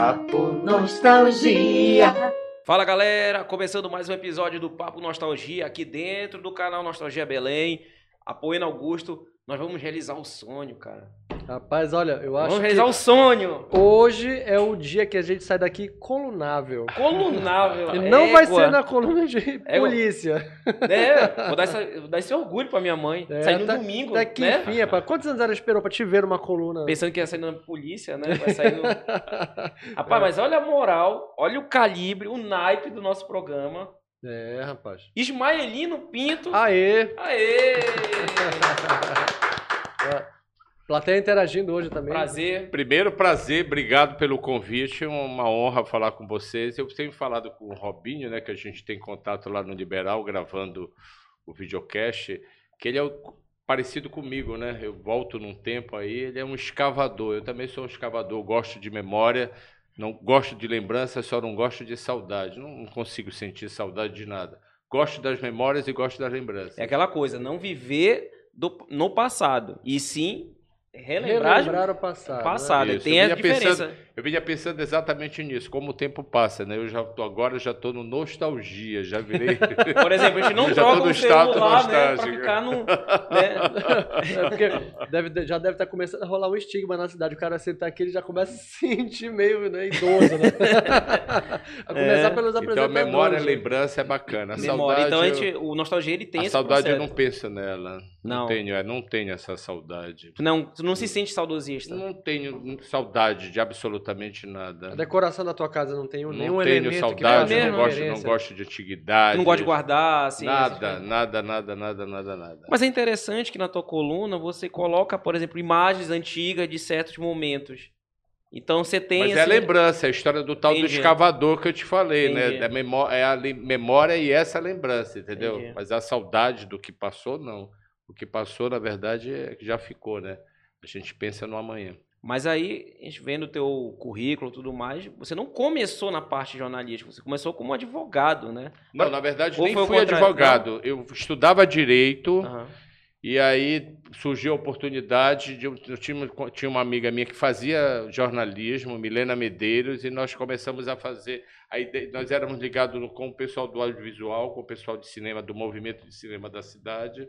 Papo Nostalgia. Fala galera, começando mais um episódio do Papo Nostalgia aqui dentro do canal Nostalgia Belém. Apoiando Augusto, nós vamos realizar o sonho, cara. Rapaz, olha, eu acho Vamos que realizar o sonho. hoje é o dia que a gente sai daqui colunável. Colunável. E não vai égua. ser na coluna de Égua. polícia. É, vou dar, essa- vou dar esse orgulho pra minha mãe. É, sair no tá- domingo, Daqui, né? enfim, rapaz. Quantos anos ela esperou pra te ver numa coluna? Pensando que ia sair na polícia, né? Vai sair no... Rapaz, mas olha a moral, olha o calibre, o naipe do nosso programa. É, rapaz. Ismaelino Pinto. Aê! Aê! Plateia interagindo hoje também. Prazer. Primeiro, prazer, obrigado pelo convite, é uma honra falar com vocês. Eu tenho falado com o Robinho, né, que a gente tem contato lá no Liberal, gravando o videocast, que ele é o- parecido comigo, né? Eu volto num tempo aí, ele é um escavador. Eu também sou um escavador, gosto de memória, não gosto de lembrança, só não gosto de saudade. Não, não consigo sentir saudade de nada. Gosto das memórias e gosto das lembranças. É aquela coisa, não viver do- no passado, e sim relembrar, Relembrar o passado. o passado. Isso, Tem a diferença. Eu vinha pensando exatamente nisso, como o tempo passa, né? Eu já tô, agora eu já tô no nostalgia, já virei. Por exemplo, a gente não Eu já troca no um celular, né, pra nostálgico. ficar no... né? É porque deve, já deve estar começando a rolar um estigma na cidade. O cara sentar aqui, ele já começa a se sentir meio né, idoso, né? a começar pelos então a apresentadores. memória, a né? lembrança é bacana. A Memória. saudade, Então a eu- gente, o nostalgia ele tem a esse saudade eu processo. não penso nela. Não, Não. tenho, é, não tenho essa saudade. Não, tu não se sente saudosista. Não tenho saudade de absolutamente nada. A decoração da tua casa não tem um- Não nenhum tenho elemento que saudade, mesmo, não gosto, não gosto de antiguidade. Não gosta de guardar, assim. Nada, nada, nada, nada, nada, nada. Mas é interessante que na tua coluna você coloca, por exemplo, imagens antigas de certos momentos. Então você tem. Mas é a assim, lembrança, é a história do tal Entendi. do escavador que eu te falei, Entendi. né? É, memó é a memória e essa lembrança, entendeu? Entendi. Mas a saudade do que passou, não. O que passou, na verdade, é que já ficou, né? A gente pensa no amanhã. Mas aí, a gente vendo o teu currículo e tudo mais, você não começou na parte jornalística, você começou como advogado, né? Não, na verdade, nem fui advogado. Eu estudava direito Aham. e aí surgiu a oportunidade de eu, tinha, tinha uma amiga minha que fazia jornalismo, Milena Medeiros, e nós começamos a fazer. Nós éramos ligados com o pessoal do audiovisual, com o pessoal de cinema, do movimento de cinema da cidade.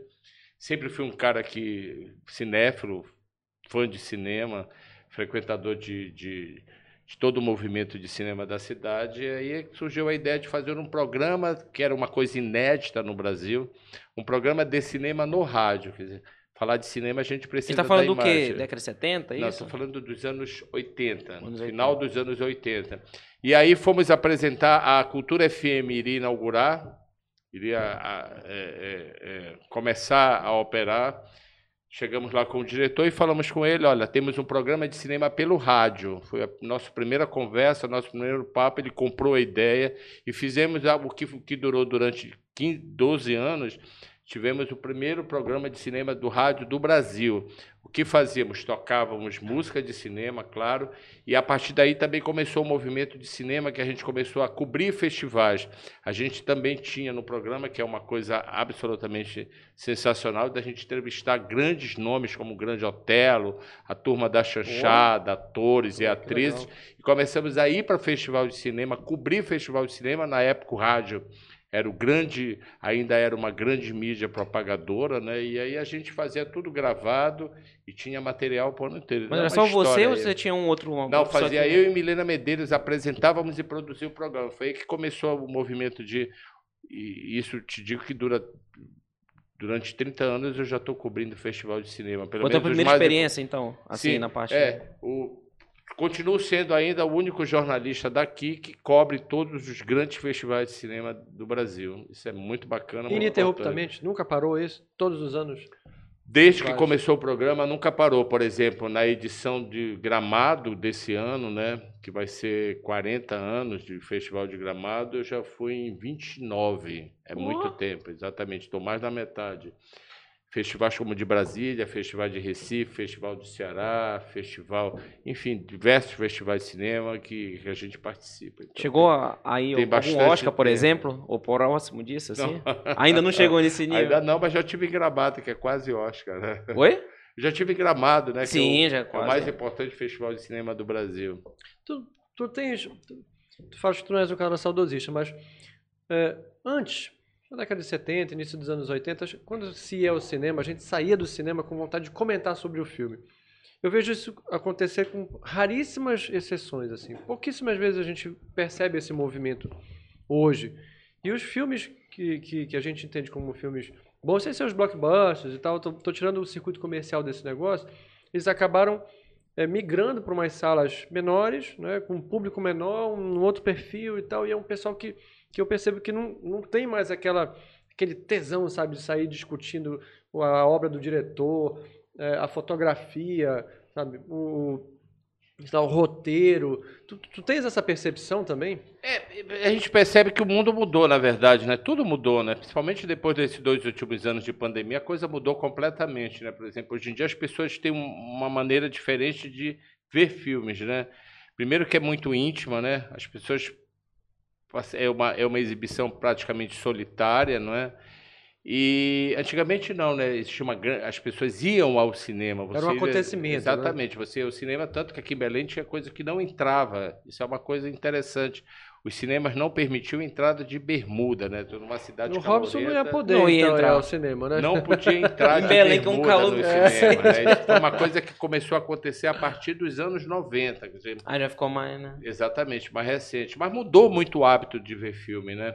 Sempre fui um cara que cinéfilo, fã de cinema, frequentador de, de, de todo o movimento de cinema da cidade. E aí surgiu a ideia de fazer um programa que era uma coisa inédita no Brasil, um programa de cinema no rádio. Quer dizer, falar de cinema a gente Você precisa tá falando da do quê? Década de 70, é Não, isso? estou falando dos anos 80, Anos final 80. dos anos 80. E aí fomos apresentar, a Cultura FM iria inaugurar, iria a- é, é, começar a operar. Chegamos lá com o diretor e falamos com ele, olha, temos um programa de cinema pelo rádio. Foi a nossa primeira conversa, nosso primeiro papo, ele comprou a ideia e fizemos algo que, que durou durante 15, 12 anos. Tivemos o primeiro programa de cinema do rádio do Brasil. O que fazíamos? Tocávamos música de cinema, claro, e a partir daí também começou o movimento de cinema que a gente começou a cobrir festivais. A gente também tinha no programa, que é uma coisa absolutamente sensacional, da gente entrevistar grandes nomes como o Grande Otelo, a Turma da Chanchada, atores e atrizes, e começamos a ir para festival de cinema, cobrir festival de cinema, na época o rádio era o grande, ainda era uma grande mídia propagadora, né? E aí a gente fazia tudo gravado e tinha material por ano inteiro. Mas era só você história ou aí. você tinha um outro... uma Não, fazia que- eu e Milena Medeiros, apresentávamos e produzia o programa. Foi aí que começou o movimento de. E isso te digo que dura. Durante 30 anos eu já estou cobrindo festival de cinema. Pelo Foi a tua menos os primeira mais experiência, então, assim, Sim, na parte... É, o, continuo sendo ainda o único jornalista daqui que cobre todos os grandes festivais de cinema do Brasil. Isso é muito bacana. muito. Ininterruptamente, nunca parou isso? Todos os anos? Desde que começou o programa, nunca parou. Por exemplo, na edição de Gramado desse ano, né, que vai ser 40 anos de Festival de Gramado, eu já fui em 29. É muito tempo, exatamente. Estou mais da metade. Festivais como o de Brasília, Festival de Recife, Festival do Ceará, Festival, enfim, diversos festivais de cinema que, que a gente participa. Então, Chegou a- aí tem algum bastante Oscar, por tempo. exemplo? Ou próximo disso, assim? Ainda não chegou nesse nível. Ainda não, mas já tive em Gramado, que é quase Oscar, né? Oi? Já tive em Gramado, né? que Sim, é o- já é o quase. mais importante festival de cinema do Brasil. Tu, tu tens. Tu, tu falas que tu não és um cara saudosista, mas é, antes, na década de 70, início dos anos 80, quando se ia ao cinema, a gente saía do cinema com vontade de comentar sobre o filme. Eu vejo isso acontecer com raríssimas exceções, assim. Pouquíssimas vezes a gente percebe esse movimento hoje. E os filmes que, que, que a gente entende como filmes bons, sem ser os blockbusters e tal, tô, tô tirando o circuito comercial desse negócio, eles acabaram é, migrando para umas salas menores, né, com um público menor, um outro perfil e tal, e é um pessoal que, que eu percebo que não, não tem mais aquela, aquele tesão, sabe, de sair discutindo a obra do diretor, é, a fotografia, sabe, o, lá, o roteiro. Tu, tu tens essa percepção também? É, a gente percebe que o mundo mudou, na verdade, né? Tudo mudou, né? Principalmente depois desses dois últimos anos de pandemia, a coisa mudou completamente, né? Por exemplo, hoje em dia as pessoas têm um- uma maneira diferente de ver filmes, né? Primeiro que é muito íntima, né? As pessoas é uma, é uma exibição praticamente solitária, não é? E antigamente não, né? Existia uma as pessoas iam ao cinema. Era um Você acontecimento, né? Exatamente. Você ia ao cinema tanto que aqui em Belém tinha coisa que não entrava. Isso é uma coisa interessante. Os cinemas não permitiam a entrada de bermuda, né? Tô numa cidade O Robson não ia poder Não ia então, entrar. ao cinema, né? não podia entrar Em de Belém, é um bermuda calor no do cinema. Né? Isso foi uma coisa que começou a acontecer a partir dos anos 90. Quer dizer, Aí já ficou mais, né? Exatamente, mais recente. Mas mudou muito o hábito de ver filme, né?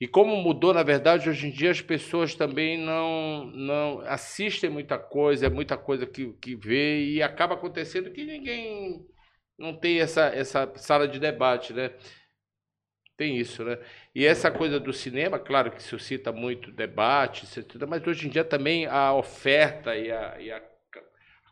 E como mudou, na verdade, hoje em dia as pessoas também não, não assistem muita coisa, é muita coisa que, que vê, e acaba acontecendo que ninguém não tem essa, essa sala de debate, né? Tem isso, né? E essa coisa do cinema, claro que suscita muito debate, mas hoje em dia também a oferta e a, e a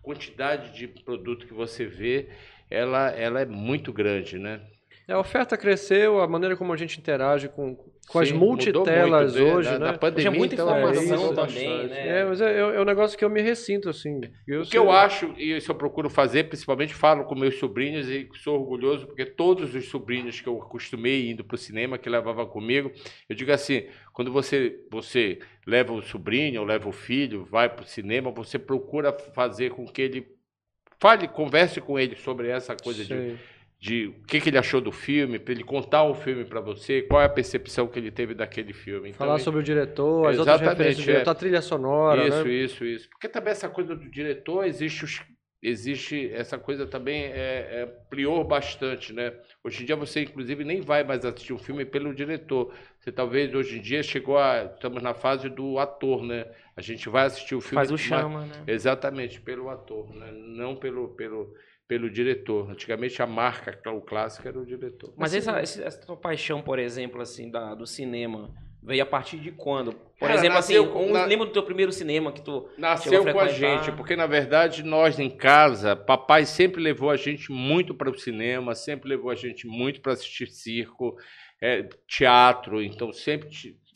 quantidade de produto que você vê, ela, ela é muito grande, né? A oferta cresceu, a maneira como a gente interage com, com as Sim, mudou multitelas muito, né? hoje, né? na pandemia, Hoje é muita então, informação mudou também, bastante. né? É, mas é, é- é um negócio que eu me ressinto, assim. Eu O que eu acho, e isso eu procuro fazer, principalmente falo com meus sobrinhos e sou orgulhoso, porque todos os sobrinhos que eu acostumei indo para o cinema, que levava comigo, eu digo assim, quando você, você leva o sobrinho ou leva o filho, vai para o cinema, você procura fazer com que ele fale, converse com ele sobre essa coisa de Sei. De o que, que ele achou do filme, para ele contar o filme para você, qual é a percepção que ele teve daquele filme. Então, Falar ele- sobre o diretor, as outras Exatamente, referências do é. diretor, a trilha sonora, isso, né? isso, isso. Porque também essa coisa do diretor existe os- existe essa coisa também é, é, ampliou bastante, né? Hoje em dia você inclusive nem vai mais assistir um filme pelo diretor. Você talvez hoje em dia chegou a estamos na fase do ator, né? A gente vai assistir o filme Faz o chama, né? Exatamente, pelo ator, né? não pelo, pelo, pelo diretor. Antigamente a marca, o clássico era o diretor. Mas essa, esse- essa tua paixão, por exemplo, assim, da, do cinema, veio a partir de quando? Por Cara, exemplo, assim, nasceu com- um, na- lembra do teu primeiro cinema que tu... Nasceu a com a gente, porque na verdade nós em casa, papai sempre levou a gente muito para o cinema, sempre levou a gente muito para assistir circo, é, teatro, então sempre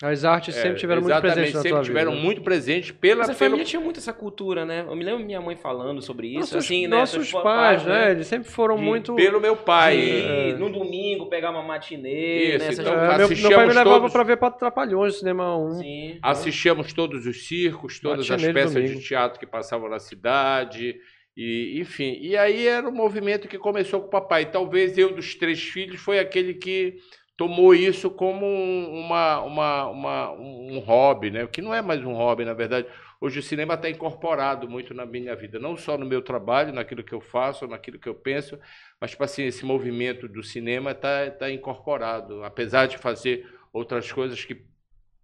As artes sempre é, tiveram muito exatamente, presentes na sempre tua tiveram vida. né? muito presente pela Mas a pelo- família tinha muito essa cultura, né? Eu me lembro minha mãe falando sobre isso, Nossos, assim, né? nossos Seus pais, né? Eles sempre foram De- muito... pelo meu pai. De, É. no domingo pegar uma matinê, Isso, né? Então, É, meu, meu pai me levava todos. pra ver para Trapalhões, cinema 1. Sim. Assistíamos todos os circos, todas Matinê as peças domingo. de teatro que passavam na cidade, e enfim. E aí era um movimento que começou com o papai. Talvez eu dos três filhos foi aquele que tomou isso como um- uma, uma, uma- um hobby, né? Que não é mais um hobby, na verdade. Hoje o cinema está incorporado muito na minha vida, não só no meu trabalho, naquilo que eu faço, naquilo que eu penso, mas tipo assim, esse movimento do cinema está tá incorporado, apesar de fazer outras coisas que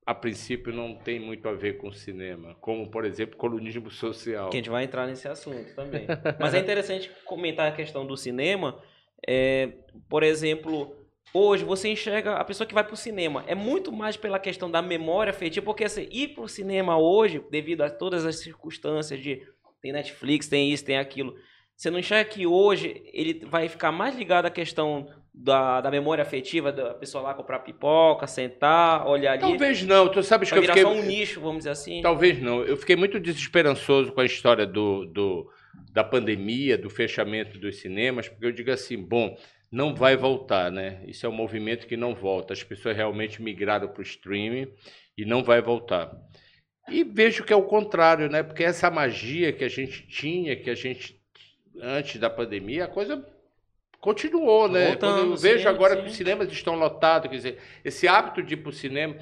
a princípio não tem muito a ver com cinema, como por exemplo colunismo social. Que a gente vai entrar nesse assunto também. Mas é interessante comentar a questão do cinema. é, por exemplo, hoje você enxerga a pessoa que vai pro cinema. É muito mais pela questão da memória afetiva, porque assim, ir pro cinema hoje, devido a todas as circunstâncias de tem Netflix, tem isso, tem aquilo. Você não enxerga que hoje ele vai ficar mais ligado à questão da, da memória afetiva, da pessoa lá comprar pipoca, sentar, olhar ali. Talvez não, tu sabes que vai eu virar fiquei... só um nicho, vamos dizer assim. Talvez não. Eu fiquei muito desesperançoso com a história do, do, da pandemia, do fechamento dos cinemas, porque eu digo assim, bom, não vai voltar, né? Isso é um movimento que não volta. As pessoas realmente migraram para o streaming e não vai voltar. E vejo que é o contrário, né? Porque essa magia que a gente tinha, que a gente antes da pandemia, a coisa continuou, né? Voltando, Quando eu vejo sim, agora sim. que os cinemas estão lotados, quer dizer, esse hábito de ir para o cinema,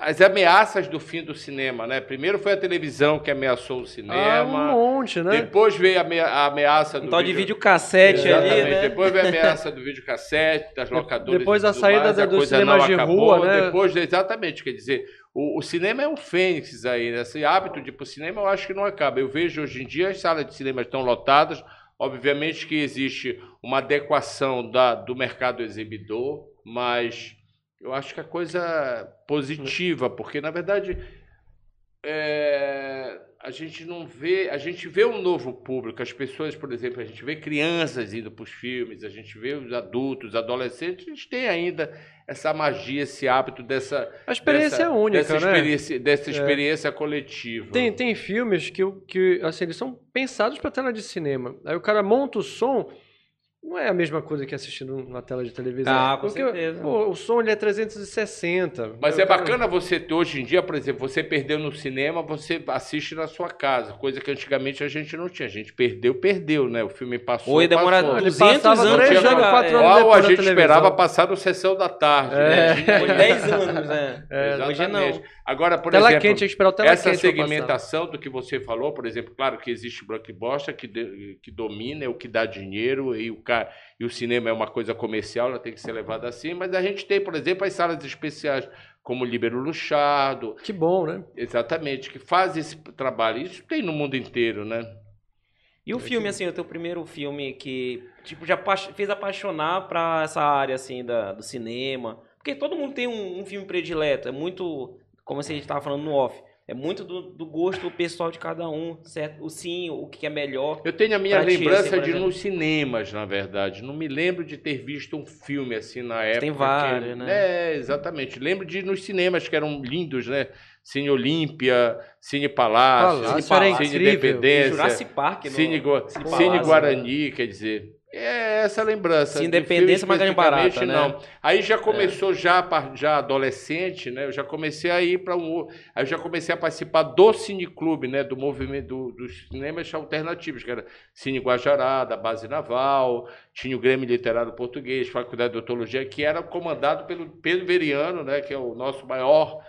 as ameaças do fim do cinema, né? Primeiro foi a televisão que ameaçou o Ah, um cinema, monte, né? depois veio a, ame- a ameaça do Um tal de vídeo- videocassete ali, né? Depois veio a ameaça do videocassete, das locadoras. Depois a saída mais, dos cinemas não de acabou. rua, né? Depois, exatamente, quer dizer, o, o cinema é um fênix aí, né? Esse hábito de ir pro cinema eu acho que não acaba. Eu vejo hoje em dia as salas de cinema estão lotadas. Obviamente que existe uma adequação da, do mercado exibidor, mas eu acho que a coisa é positiva, porque na verdade é, a gente não vê, a gente vê um novo público, as pessoas, por exemplo, a gente vê crianças indo para os filmes, a gente vê os adultos, adolescentes, a gente tem ainda essa magia, esse hábito dessa A experiência dessa, é única, dessa né? experiência, dessa É. experiência coletiva. Tem, tem filmes que, que assim, eles são pensados para tela de cinema. Aí o cara monta o som, não é a mesma coisa que assistir num- na tela de televisão. Ah, com Porque, certeza. pô, o som ele é 360. Mas é cara- bacana você ter, hoje em dia, por exemplo, você perdeu no cinema, você assiste na sua casa, coisa que antigamente a gente não tinha. A gente perdeu, perdeu, né? O filme passou. Ou ia demorar passou. Ele 200 passava anos pra anos, chegar. quatro é. anos Ou a gente televisão. esperava passar no Sessão da Tarde. É. Né? Foi 10 anos, né? É, Hoje não. Exatamente. Agora, por tela exemplo, quente, esperar o tela essa quente segmentação do que você falou, por exemplo, claro que existe blockbuster que, de- que domina, é o que dá dinheiro e o, e o cinema é uma coisa comercial, ela tem que ser levada assim, mas a gente tem, por exemplo, as salas especiais como o Libero Luchado, Que bom, né? exatamente, que faz esse trabalho. Isso tem no mundo inteiro, né? E o filme, assim, o teu primeiro filme que, tipo, já fez apaixonar pra essa área, assim, da, do cinema? Porque todo mundo tem um, um filme predileto, é muito, como assim, a gente tava falando no off, é muito do, do gosto pessoal de cada um, certo? O sim, o que é melhor. Eu tenho a minha lembrança assim, por de nos cinemas, na verdade. Não me lembro de ter visto um filme assim na época. Tem que- vários, né? É, exatamente. Lembro de ir nos cinemas que eram lindos, né? Cine Olímpia, Cine Palácio, Palácio Cine Palácio, incrível. Independência, Jurassic Park, no- Cine, Cine Cine Palácio, Guarani, quer dizer. É essa lembrança. Do Independência, filme mas ganha barata, né? não. Aí já começou já par- já adolescente, né? Eu já comecei a ir para um, aí eu já comecei a participar do Cine Clube, né? Do movimento do- dos cinemas alternativos, que era Cine Guajará, da Base Naval, tinha o Grêmio Literário Português, Faculdade de Odontologia, que era comandado pelo Pedro Veriano, né? Que é o nosso maior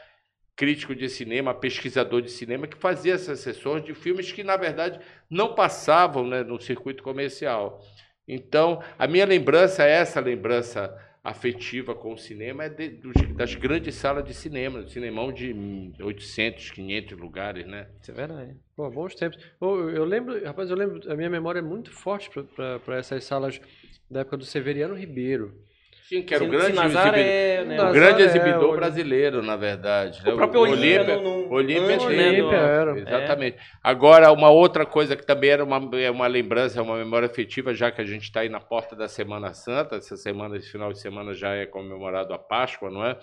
crítico de cinema, pesquisador de cinema, que fazia essas sessões de filmes que, na verdade, não passavam né, no circuito comercial. Então, a minha lembrança, essa lembrança afetiva com o cinema, é de- dos- das grandes salas de cinema, do cinemão de hum, 800, 500 lugares, né? Isso é verdade. Pô, bons tempos. Eu eu lembro, rapaz, eu lembro, a minha memória é muito forte para essas salas da época do Severiano Ribeiro. Sim, que era o grande Cine exibidor, Nazaré, né? o Nazaré, grande exibidor o- brasileiro, na verdade. né? O próprio Olímpia, Olímpia- no, no, Olímpia né, era. Exatamente. Agora, uma outra coisa que também era uma, é uma lembrança, é uma memória afetiva, já que a gente está aí na porta da Semana Santa, essa semana, esse final de semana já é comemorado a Páscoa, não é?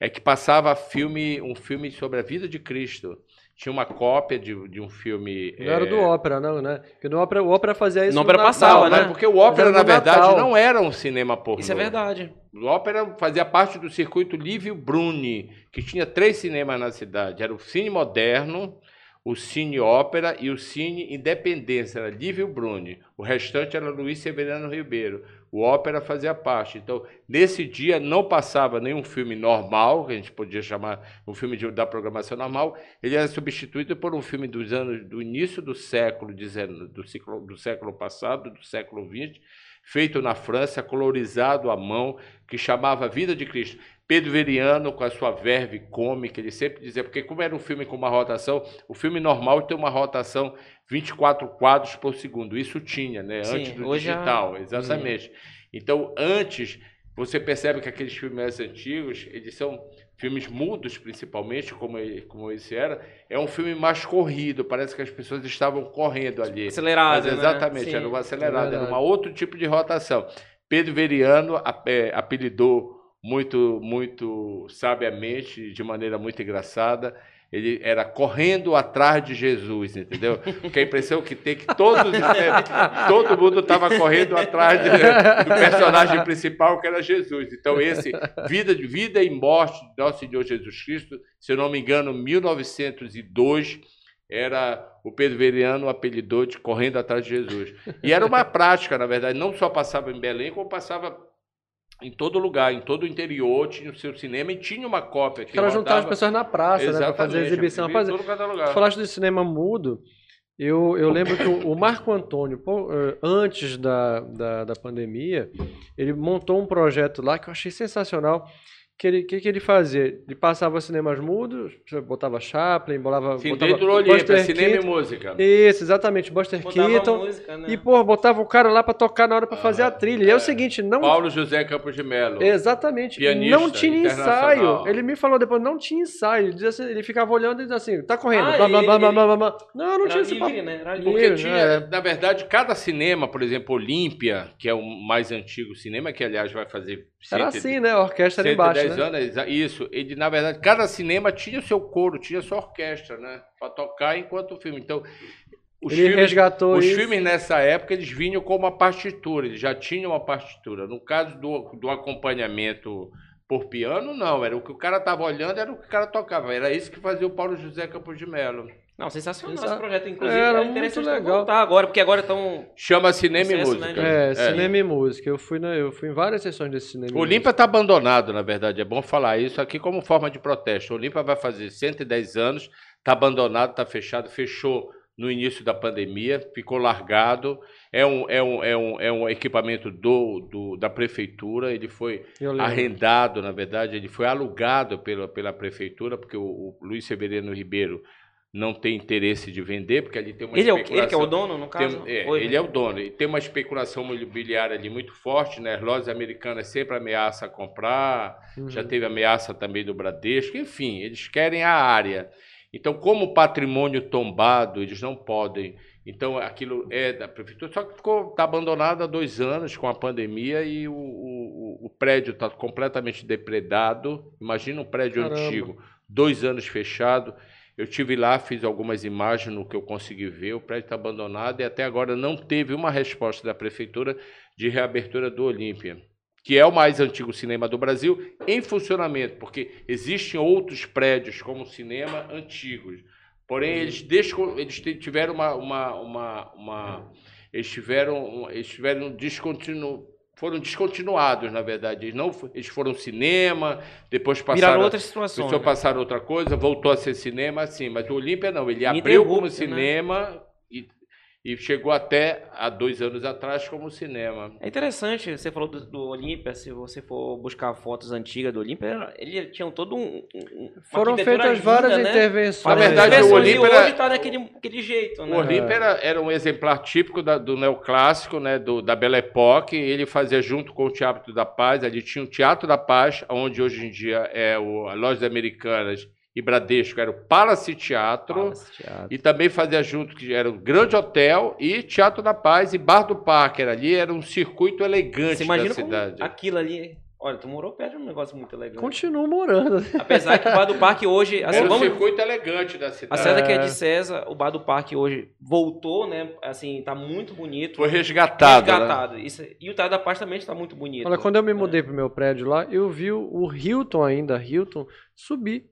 É que passava filme, um filme sobre a vida de Cristo. Tinha uma cópia de, de um filme. Não era é, do ópera, não, né? Porque no ópera, o ópera fazia isso No ópera passava, né? mas porque o ópera, era na verdade, Natal. não era um cinema pornô. Isso é verdade. O ópera fazia parte do circuito Lívio Bruni, que tinha três cinemas na cidade. Era o Cine Moderno, o Cine Ópera e o Cine Independência. Era Lívio Bruni. O restante era Luiz Severiano Ribeiro. O ópera fazia parte. Então, nesse dia não passava nenhum filme normal, que a gente podia chamar um filme de- da programação normal. Ele era substituído por um filme dos anos do início do século XIX, do, ciclo- do século passado, do século XX, feito na França, colorizado à mão, que chamava Vida de Cristo. Pedro Veriano, com a sua verve cômica, ele sempre dizia, porque como era um filme com uma rotação, o filme normal tem uma rotação 24 quadros por segundo. Isso tinha, né? Sim, antes do já- digital, exatamente. Então, antes você percebe que aqueles filmes antigos, eles são filmes mudos, principalmente, como, ele, como esse era, é um filme mais corrido, parece que as pessoas estavam correndo ali. Acelerado, Mas né? exatamente, Sim. era um acelerado, era verdade. um outro tipo de rotação. Pedro Veriano é, apelidou muito, muito sabiamente, de maneira muito engraçada. Ele era correndo atrás de Jesus, entendeu? Porque a impressão que tem que todos, é, todo mundo estava correndo atrás de- do personagem principal, que era Jesus. Então, esse Vida, vida e Morte de Nosso Senhor Jesus Cristo, se eu não me engano, 1902, era o Pedro Veriano apelidou de Correndo Atrás de Jesus. E era uma prática, na verdade, não só passava em Belém, como passava em todo lugar, em todo o interior, tinha o seu cinema e tinha uma cópia que ela juntava as pessoas na praça, né? Pra fazer Exatamente, exibição. em Rapaz, todo cada lugar. Tu falaste de cinema mudo. Eu, eu lembro que o, Marco Antônio, eh, antes da, da, da pandemia, ele montou um projeto lá que eu achei sensacional. Que ele, que, que ele fazia? Ele passava cinemas mudos, botava Chaplin, bolava, Sim, botava dentro do Olímpia, Buster cinema e música. Isso, exatamente, Buster Botava Keaton. música, né? E, pô, botava o cara lá pra tocar na hora pra fazer a Ah, trilha. E é é. o seguinte, não Paulo José Campos de Melo. Exatamente. Pianista não tinha ensaio. Ele me falou depois, não tinha ensaio. Ele, dizia assim- ele ficava olhando e dizia assim, tá correndo. Ah, blá, blá, blá, blá, blá, blá, blá. Não, não Era tinha esse livre, né? Era. Porque Livre, tinha, né? na verdade, cada cinema, por exemplo, Olímpia, que é o mais antigo cinema, que aliás vai fazer Era 110 assim, né? A orquestra era embaixo, 110 né? anos, isso. Ele, na verdade, cada cinema tinha o seu coro, tinha a sua orquestra, né? Pra tocar enquanto o filme. Então, os Ele filmes, resgatou os isso. filmes nessa época, eles vinham com uma partitura, eles já tinham uma partitura. No caso do, do acompanhamento por piano, não. Era o que o cara tava olhando, era o que o cara tocava. Era isso que fazia o Paulo José Campos de Melo. Não, sensacional Exato. esse projeto. Inclusive, Era é muito legal. voltar agora, porque agora estão... Chama Cinema e Música. né, É, cinema e música. Eu fui, na, eu fui em várias sessões desse cinema. O Olímpia está abandonado, na verdade. É bom falar isso aqui como forma de protesto. O Olímpia vai fazer 110 anos, está abandonado, está fechado, fechou no início da pandemia, ficou largado. É um, é um, é um, é um equipamento do, do- da prefeitura, ele foi arrendado, na verdade, ele foi alugado pela, pela prefeitura, porque o, o Luiz Severino Ribeiro não tem interesse de vender, porque ali tem uma Ele, é o, especulação. ele que é o dono, no Tem- caso? é, Foi, ele é o dono. E tem uma especulação imobiliária ali muito forte, né? As lojas americanas sempre ameaçam comprar, Uhum. já teve ameaça também do Bradesco, enfim, eles querem a área. Então, como patrimônio tombado, eles não podem. Então, aquilo é da prefeitura, só que ficou tá abandonado há dois anos com a pandemia e o, o, o prédio está completamente depredado. Imagina um prédio Caramba. antigo, dois anos fechado. Eu tive lá, fiz algumas imagens no que eu consegui ver. O prédio está abandonado e até agora não teve uma resposta da prefeitura de reabertura do Olímpia, que é o mais antigo cinema do Brasil em funcionamento, porque existem outros prédios como cinema antigos. Porém, eles, eles tiveram uma, uma, uma, uma- eles tiveram, eles tiveram descontinu, foram descontinuados, na verdade. Eles não, eles foram cinema, depois passaram Viraram outras situações. Começou a né? passar outra coisa, voltou a ser cinema, assim, mas o Olímpia não, ele abriu Ininterrupto, como né? cinema e, e chegou até há dois anos atrás como cinema. É interessante, você falou do, do Olímpia, se você for buscar fotos antigas do Olímpia, ele tinha todo um... um- Foram feitas linda, várias né? intervenções. Na verdade, Parece o Olímpia era- hoje tá daquele aquele jeito, O né? Olímpia era, era um exemplar típico da- do neoclássico, né, do, da Belle Époque. Ele fazia junto com o Teatro da Paz. Ali tinha o Teatro da Paz, onde hoje em dia é o, a Lojas Americanas e Bradesco, era o Palace Teatro. Palace Teatro. E também fazia junto, que era o Grande Hotel e Teatro da Paz e Bar do Parque. Era ali, era um circuito elegante Você da imagina como cidade. aquilo ali... Olha, tu morou perto de um negócio muito legal. Continuo morando. Apesar que o Bar do Parque hoje... Assim, Era um vamos, circuito elegante da a cidade. Que é É. de César, o Bar do Parque hoje voltou, né? Assim, tá muito bonito. Foi resgatado. né? resgatado. Isso, e o Teatro da Paz também está muito bonito. Olha, quando eu me mudei pro meu prédio lá, eu vi o o Hilton ainda, Hilton, subir.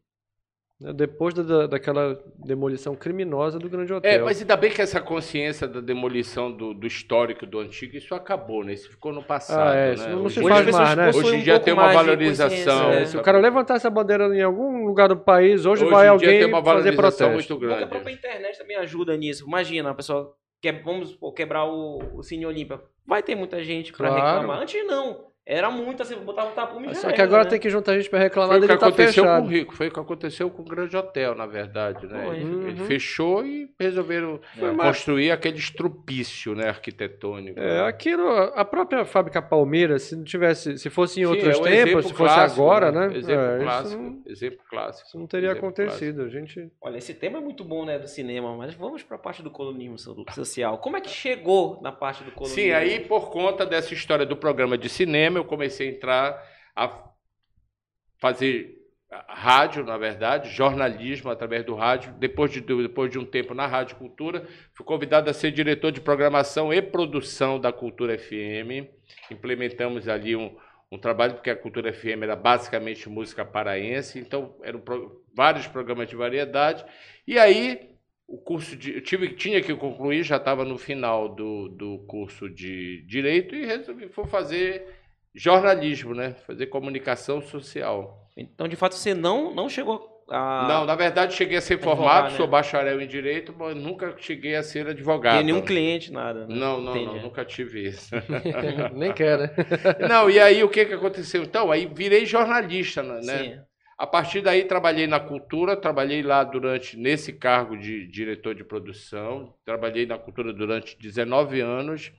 Né, Depois da- da, daquela demolição criminosa do Grande Hotel. É, mas ainda bem que essa consciência da demolição do, do histórico do antigo, isso acabou, né? Isso ficou no passado, Ah, é, né? isso não Hoje se faz mais, né? Hoje em um dia tem uma valorização, É, né? se o cara levantar essa bandeira em algum lugar do país, hoje, Hoje vai em dia alguém tem uma fazer valorização protesto. muito que a grande. própria internet também ajuda nisso. Imagina, a pessoa quer, vamos supor, quebrar o, o Cine Olímpia. Vai ter muita gente para Claro. reclamar. Antes não. Era muito assim, botava o tapume Só que agora né? tem que juntar gente pra reclamar Foi o que tá aconteceu com o. Rico, foi o que aconteceu com o Grande Hotel, na verdade, né? Foi. Ele, ele Uhum. fechou e resolveram mais- construir aquele estrupício, né, arquitetônico. É, aquilo, a própria fábrica Palmeiras, se não tivesse, se fosse em Sim, outros é um tempos, se fosse clássico, agora, né? Exemplo é, clássico, não, exemplo clássico. isso não teria acontecido. A gente. Olha, esse tema é muito bom, né, do cinema, mas vamos para a parte do colonismo so- social. Como é que chegou na parte do colonismo? Sim, aí por conta dessa história do programa de cinema, eu comecei a entrar a fazer rádio, na verdade, jornalismo através do rádio. Depois de, depois de um tempo na Rádio Cultura, fui convidado a ser diretor de programação e produção da Cultura FM. Implementamos ali um, um trabalho, porque a Cultura FM era basicamente música paraense, então eram pro- vários programas de variedade. E aí, o curso de. Eu tive, tinha que concluir, já estava no final do, do curso de Direito e resolvi fui fazer jornalismo, né? Fazer comunicação social. Então, de fato, você não, não chegou a Não, na verdade, cheguei a ser formado, né? sou bacharel em Direito, mas nunca cheguei a ser advogado. ter nenhum cliente, nada. né? Não, não, Entendi. não, nunca tive isso. Nem quer, né? não, e aí o que, que aconteceu? Então, aí virei jornalista, né? Sim. A partir daí trabalhei na cultura, trabalhei lá durante nesse cargo de diretor de produção, trabalhei na cultura durante 19 anos.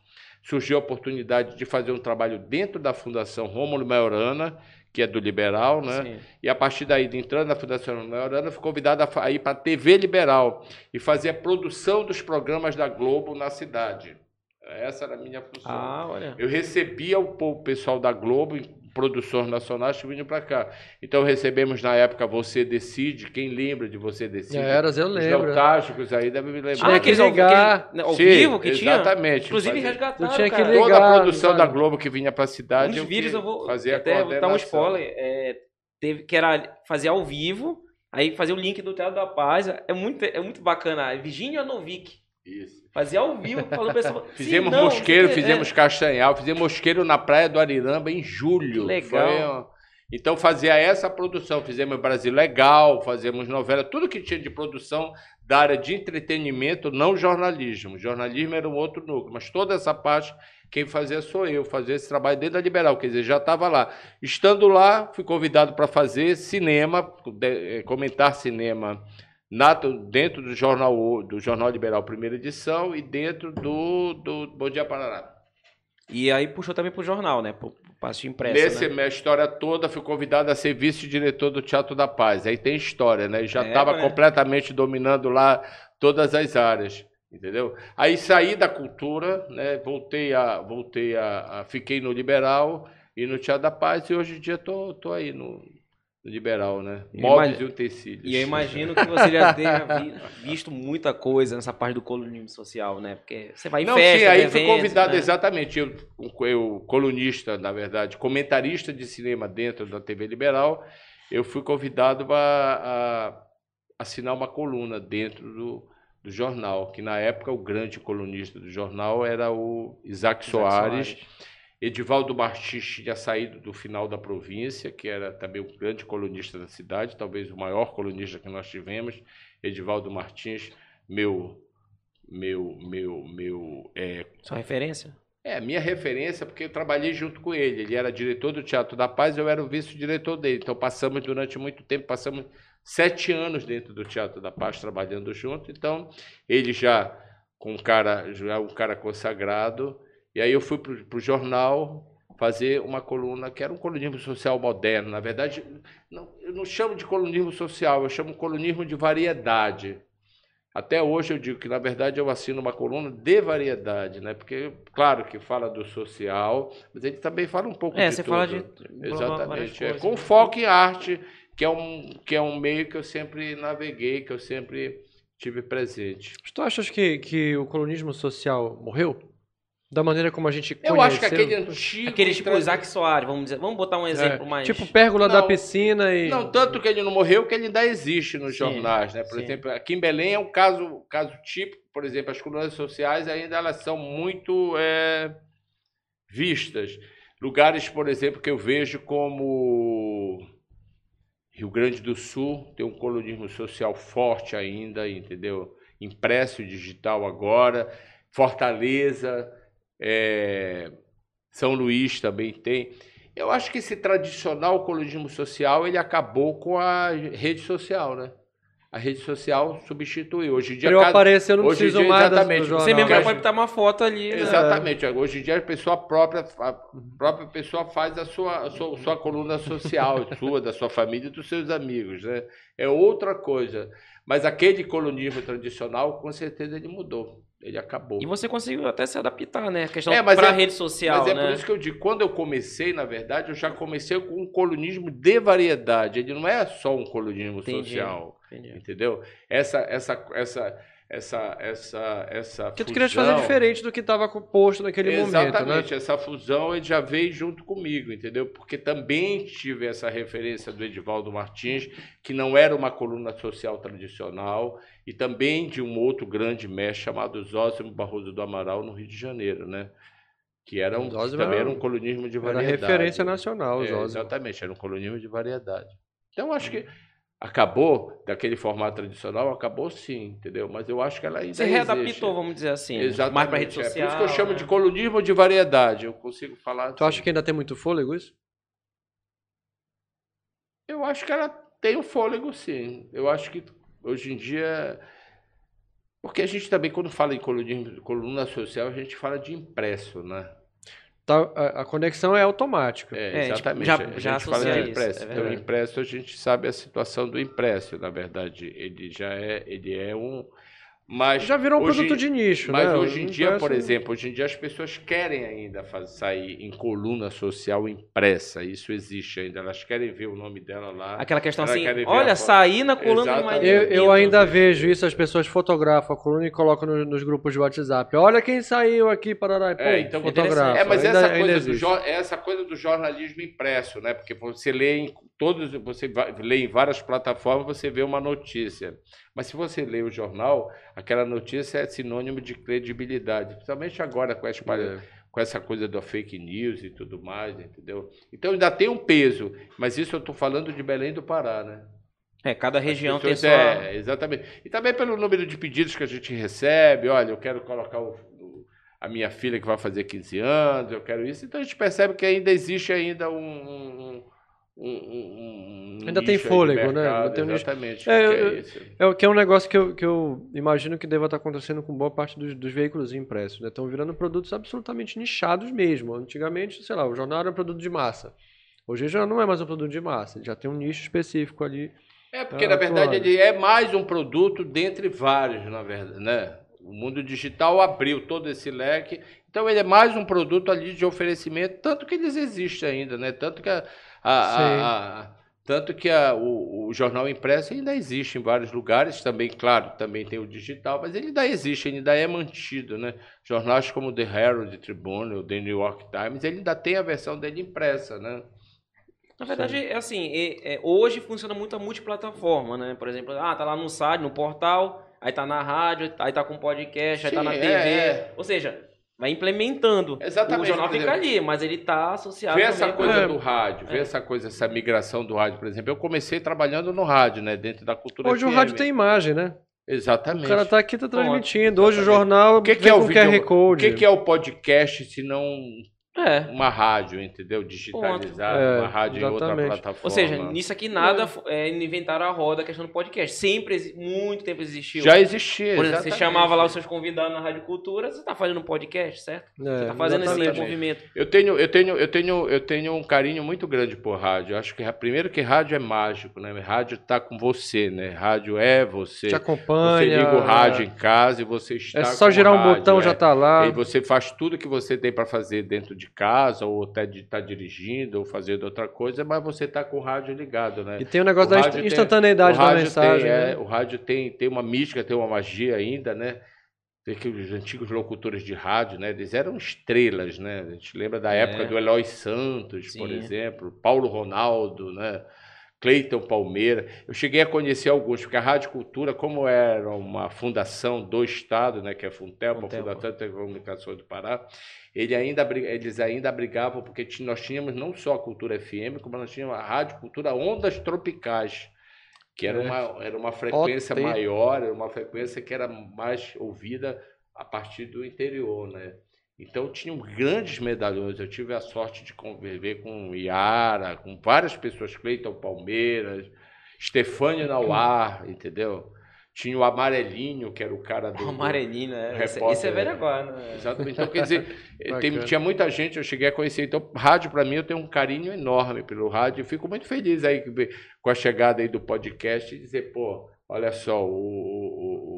Surgiu a oportunidade de fazer um trabalho dentro da Fundação Rômulo Maiorana, que é do Liberal, né? Sim. E a partir daí, entrando na Fundação Maiorana, fui convidado a ir para a TV Liberal e fazer a produção dos programas da Globo na cidade. Essa era a minha função. Ah, olha. Eu recebia o pessoal da Globo, produções nacionais que vinham para cá. Então recebemos na época Você Decide, quem lembra de Você Decide? Eras, eu Os lembro. nostálgicos aí devem me Tinha lembrar. que aqueles ao- ligar. aqueles- né, ao vivo que tinha? Exatamente. Inclusive resgataram, tinha que ligar. Toda a produção da Globo que vinha para a cidade. vídeos que eu vou fazia a até vou dar um spoiler. é, teve, que era fazer ao vivo, aí fazer o link do Teatro da Paz. É muito, é muito bacana. Virginia Novick. Isso. Fazia ao vivo, falando. Fizemos não, mosqueiro, fizemos castanhal, fizemos mosqueiro na praia do Ariramba em julho. Que legal. Foi, então fazia essa produção, fizemos Brasil Legal, fazemos novela, tudo que tinha de produção da área de entretenimento, não jornalismo. Jornalismo era um outro núcleo, mas toda essa parte quem fazia sou eu, fazia esse trabalho dentro da Liberal, quer dizer, já estava lá. Estando lá, fui convidado para fazer cinema, eh, comentar cinema na- dentro do jornal O- do jornal Liberal primeira edição e dentro do, do Bom Dia Paraná. E aí puxou também pro jornal, né? Pro, parte impressa. Nessa né? minha história toda, fui convidado a ser vice-diretor do Teatro da Paz. Aí tem história, né? Já É, estava né? completamente dominando lá todas as áreas, entendeu? Aí saí da cultura, né? Voltei a, voltei a, a- fiquei no Liberal e no Teatro da Paz e hoje em dia tô, tô aí no Liberal, né? Móveis e utensílios. E eu imagino que você já tenha vi- visto muita coisa nessa parte do colonismo social, né? Porque você vai em Não, festa, sim, aí fui convidado né? exatamente, eu, eu, colunista, na verdade, comentarista de cinema dentro da TV Liberal, eu fui convidado a, a assinar uma coluna dentro do, do jornal, que na época o grande colunista do jornal era o Isaac, Isaac Soares. Edivaldo Martins tinha saído do final da província, que era também um grande colunista da cidade, talvez o maior colunista que nós tivemos. Edivaldo Martins, meu, meu, meu, meu, é, Sua referência? é minha referência, porque eu trabalhei junto com ele. Ele era diretor do Teatro da Paz, eu era o vice-diretor dele. Então passamos durante muito tempo, passamos sete anos dentro do Teatro da Paz trabalhando junto. Então ele já com um cara, já um cara consagrado. E aí eu fui para o jornal fazer uma coluna que era um colunismo social moderno. Na verdade, não, eu não chamo de colunismo social, eu chamo de colunismo de variedade. Até hoje eu digo que, na verdade, eu assino uma coluna de variedade, né? Porque, claro, que fala do social, mas ele também fala um pouco É, de você tudo. fala de Exatamente. É, com foco em arte, que é, um, que é um meio que eu sempre naveguei, que eu sempre tive presente. Mas Tu achas que, que o colonismo social morreu? Da maneira como a gente Eu acho que aquele antigo. Aquele tipo tra- Isaac Soares, vamos dizer. Vamos botar um exemplo É, mais. Tipo pérgola da Não, piscina e... Não, tanto que ele não morreu, que ele ainda existe nos Sim, jornais, né? Por sim. exemplo, aqui em Belém é um caso, caso típico, por exemplo, as colunas sociais ainda elas são muito é, vistas. Lugares, por exemplo, que eu vejo como Rio Grande do Sul tem um colonismo social forte ainda, entendeu? Impresso digital agora. Fortaleza, é, São Luís também tem. Eu acho que esse tradicional colunismo social ele acabou com a rede social, né? A rede social substituiu. Hoje em dia, Pra eu cada- aparecer, eu não hoje preciso dia, mais exatamente. Você mesmo já pode botar uma foto ali. né? Exatamente. Hoje em dia a pessoa própria, a própria pessoa faz a sua, a sua, sua coluna social, sua, da sua família e dos seus amigos, né? É outra coisa. Mas aquele colunismo tradicional, com certeza, ele mudou. Ele acabou. E você conseguiu até se adaptar, né? A questão É, mas pra é- rede social, Mas é né? por isso que eu digo, quando eu comecei, na verdade, eu já comecei com um colunismo de variedade. Ele não é só um colunismo Entendi. social, Entendi. entendeu? Essa, essa, essa, essa, essa, essa Porque tu fusão, queria fazer diferente do que estava posto naquele momento, né? Exatamente, essa fusão ele já veio junto comigo, entendeu? Porque também tive essa referência do Edivaldo Martins, que não era uma coluna social tradicional, e também de um outro grande mestre chamado Zósimo Barroso do Amaral, no Rio de Janeiro, né? Que era um, Zósimo também era era um colunismo de Era variedade. referência nacional, os É, exatamente, era um colunismo de variedade. Então, acho que acabou, daquele formato tradicional, acabou sim, entendeu? Mas eu acho que ela ainda Você existe. readaptou, vamos dizer assim. Exatamente. Mais pra rede é social. por isso que eu chamo né? de colunismo de variedade. Eu consigo falar. Tu acha que ainda tem muito fôlego isso? Eu acho que ela tem um fôlego, sim. Eu acho que hoje em dia. Porque a gente também, quando fala em colunismo, coluna social, a gente fala de impresso, né? Tá, a, a conexão é automática. É, É, tipo, exatamente. já- a gente fala de isso, impresso. é então, verdade. impresso, a gente sabe a situação do impresso, na verdade. Ele já é, ele é um. Mas Já virou um hoje- produto de nicho, Mas né? hoje em dia, por impresso- exemplo, hoje em dia as pessoas querem ainda faz- sair em coluna social impressa. Isso existe ainda. Elas querem ver o nome dela lá. Aquela questão assim, olha, saí na coluna. Marinho Eu, eu ainda vejo isso, as pessoas fotografam a coluna e colocam no- nos grupos de WhatsApp. Olha quem saiu aqui, Parará. Pô, É, então, fotografa. É, mas Ainda- essa, coisa do, jo- essa coisa do jornalismo impresso, né? Porque você lê em todos, você vai- lê em várias plataformas, você vê uma notícia. Mas se você lê o jornal, aquela notícia é sinônimo de credibilidade, principalmente agora com, a espalha- com essa coisa da fake news e tudo mais, entendeu? Então ainda tem um peso, mas isso eu estou falando de Belém do Pará, né? É, cada região tem sua... É, exatamente. E também pelo número de pedidos que a gente recebe. Olha, eu quero colocar o- o- a minha filha que vai fazer 15 anos, eu quero isso. Então a gente percebe que ainda existe ainda um. um- um- um- Ainda tem fôlego, né? mercado, Ainda tem um. Exatamente. É, que eu- é isso. É o que é um negócio que eu, que eu imagino que deva estar acontecendo com boa parte dos, dos veículos impressos. né? Estão virando produtos absolutamente nichados mesmo. Antigamente, sei lá, o jornal era um produto de massa. Hoje já não é mais um produto de massa, já tem um nicho específico ali. É, porque na verdade ele é mais um produto dentre vários, na verdade, né? O mundo digital abriu todo esse leque, então ele é mais um produto ali de oferecimento, tanto que eles existem ainda, né? Tanto que a, a- a- a- tanto que a- o, o jornal impresso ainda existe em vários lugares, também, claro, também tem o digital, mas ele ainda existe, ele ainda é mantido, né? Jornais como o The Herald Tribune, o The New York Times, ele ainda tem a versão dele impressa, né? Na verdade, é assim, é- é, hoje funciona muito a multiplataforma, né? Por exemplo, ah, tá lá no site, no portal, aí tá na rádio, aí tá com podcast, aí tá Sim, na é, TV. é. Ou seja, vai implementando. Exatamente, O jornal fica ali, mas ele tá associado Vê essa coisa É. do rádio, vê É. essa coisa, essa migração do rádio, por exemplo. Eu comecei trabalhando no rádio, né? Dentro da cultura Hoje o FM. rádio tem imagem, né? Exatamente. O cara tá aqui, tá transmitindo. Exatamente. Hoje o jornal O que, que é o vídeo? QR O Code. que, que é o podcast se não É. uma rádio, entendeu? Digitalizada, É, uma rádio em outra exatamente. plataforma. Ou seja, nisso aqui nada é. inventaram a roda a questão do podcast. Sempre, muito tempo existiu. já existia. Por exemplo, você exatamente. chamava lá os seus convidados na Rádio Cultura, você tá fazendo um podcast, certo? É, Você tá fazendo esse exatamente. movimento. Eu tenho, eu tenho, eu tenho, eu tenho um carinho muito grande por rádio. Eu acho que primeiro que rádio é mágico, né? Rádio está com você, né? Rádio é você. Te Você acompanha. liga o rádio em casa e você está É só girar um rádio, botão, é. já tá lá. E você faz tudo que você tem para fazer dentro de casa, ou até de estar dirigindo, ou fazendo outra coisa, mas você está com o rádio ligado, né? E tem o negócio O da tem- instantaneidade o da mensagem. Tem, né? é, o rádio tem, tem uma mística, tem uma magia ainda, né? Tem que os antigos locutores de rádio, né? Eles eram estrelas, né? A gente lembra da É. época do Eloy Santos, por Sim. exemplo, Paulo Ronaldo, né? Cleiton Palmeira. Eu cheguei a conhecer alguns, porque a Rádio Cultura, como era uma fundação do Estado, né, que é a Funtelpa, Funtelpa. Fundação de Telecomunicações do Pará, ele ainda, eles ainda abrigavam, porque nós tínhamos não só a Cultura FM, como nós tínhamos a Rádio Cultura Ondas Tropicais, que era É. uma, era uma frequência maior, era uma frequência que era mais ouvida a partir do interior, né? Então tinham grandes medalhões. Eu tive a sorte de conviver com Iara, com várias pessoas, Cleiton Palmeiras, Stefânio Nauar, entendeu? Tinha o Amarelinho, que era o cara do. O amarelinho, né? Esse é velho agora, né? Exatamente. Então, quer dizer, tem- Bacana. tinha muita gente, eu cheguei a conhecer. Então, rádio, para mim, eu tenho um carinho enorme pelo rádio. Eu fico muito feliz aí com a chegada aí do podcast e dizer, pô, olha só, o, o, o,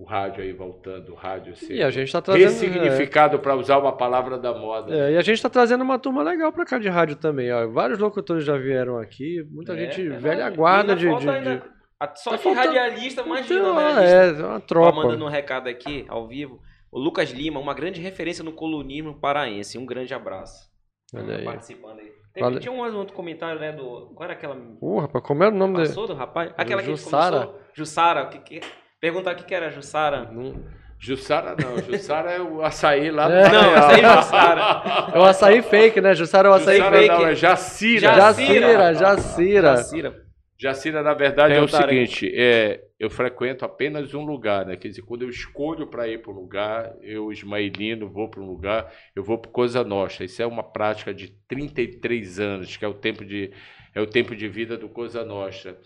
o, rádio aí voltando, o rádio ser E a gente está trazendo. ressignificado, para usar uma palavra da moda. É, e a gente está trazendo uma turma legal para cá de rádio também. Ó. Vários locutores já vieram aqui, muita É, gente é velha guarda E de. ainda de, de... a- Só Tá de faltando- radialista, imagina, Então, né? é, é uma Ó, tropa. mandando um recado aqui, ao vivo. O Lucas Lima, uma grande referência no colunismo paraense. Um grande abraço. Olha aí. Participando aí. Teve- Vale- Tinha um outro comentário, né? Do, qual era aquela. Uh, rapaz, como era o nome dele? Passou do rapaz? Aquela que Jussara? começou. Jussara. O que, que... Perguntar o que, que era Jussara. Jussara não, Jussara é o açaí lá do É. Não, Maranhão. esse aí é Jussara. É o açaí fake, né? Jussara é o açaí Jussara fake. não, é Jacira. Jacira, Jacira. Jacira. Jacira, na verdade, é o seguinte: é, eu frequento apenas um lugar, né? Quer dizer, quando eu escolho para ir para um lugar, eu, ismaelino, vou para um lugar, eu vou para Coisa Nostra. Isso é uma prática de 33 anos, que é o tempo de, é o tempo de vida do Coisa Nostra.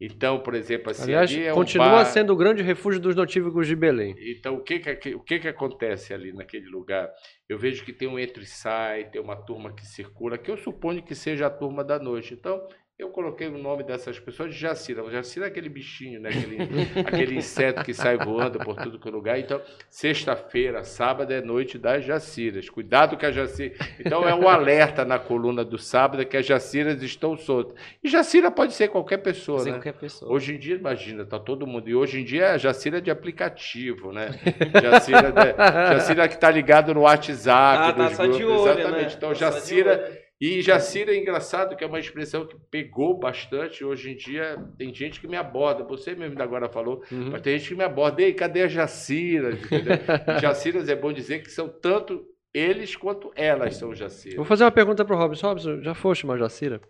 Então, por exemplo, assim, Aliás, ali é um continua bar- sendo o grande refúgio dos notívicos de Belém. Então, o que que, o que que acontece ali naquele lugar? Eu vejo que tem um entra e sai, tem uma turma que circula, que eu suponho que seja a turma da noite. Então, eu coloquei o nome dessas pessoas de Jacira. O Jacira é aquele bichinho, né? aquele, aquele inseto que sai voando por tudo que é lugar. Então, sexta-feira, sábado é noite das Jaciras. Cuidado com a Jacira. Então, é um alerta na coluna do sábado que as Jaciras estão soltas. E Jacira pode ser qualquer pessoa, Sem né? qualquer pessoa. Hoje em dia, imagina, tá todo mundo. E hoje em dia a Jacira é de aplicativo, né? Jacira, de- Jacira que tá ligado no WhatsApp. Ah, tá só de grupos, olho, Exatamente. né? Então, Tá só de Jacira. E Jacira é engraçado, que é uma expressão que pegou bastante. Hoje em dia tem gente que me aborda. Você mesmo ainda agora falou, Uhum. mas tem gente que me aborda. Ei, cadê a Jacira? Jaciras é bom dizer que são tanto eles quanto elas são Jaciras. Vou fazer uma pergunta pro Robson. Robson, já foste uma Jacira?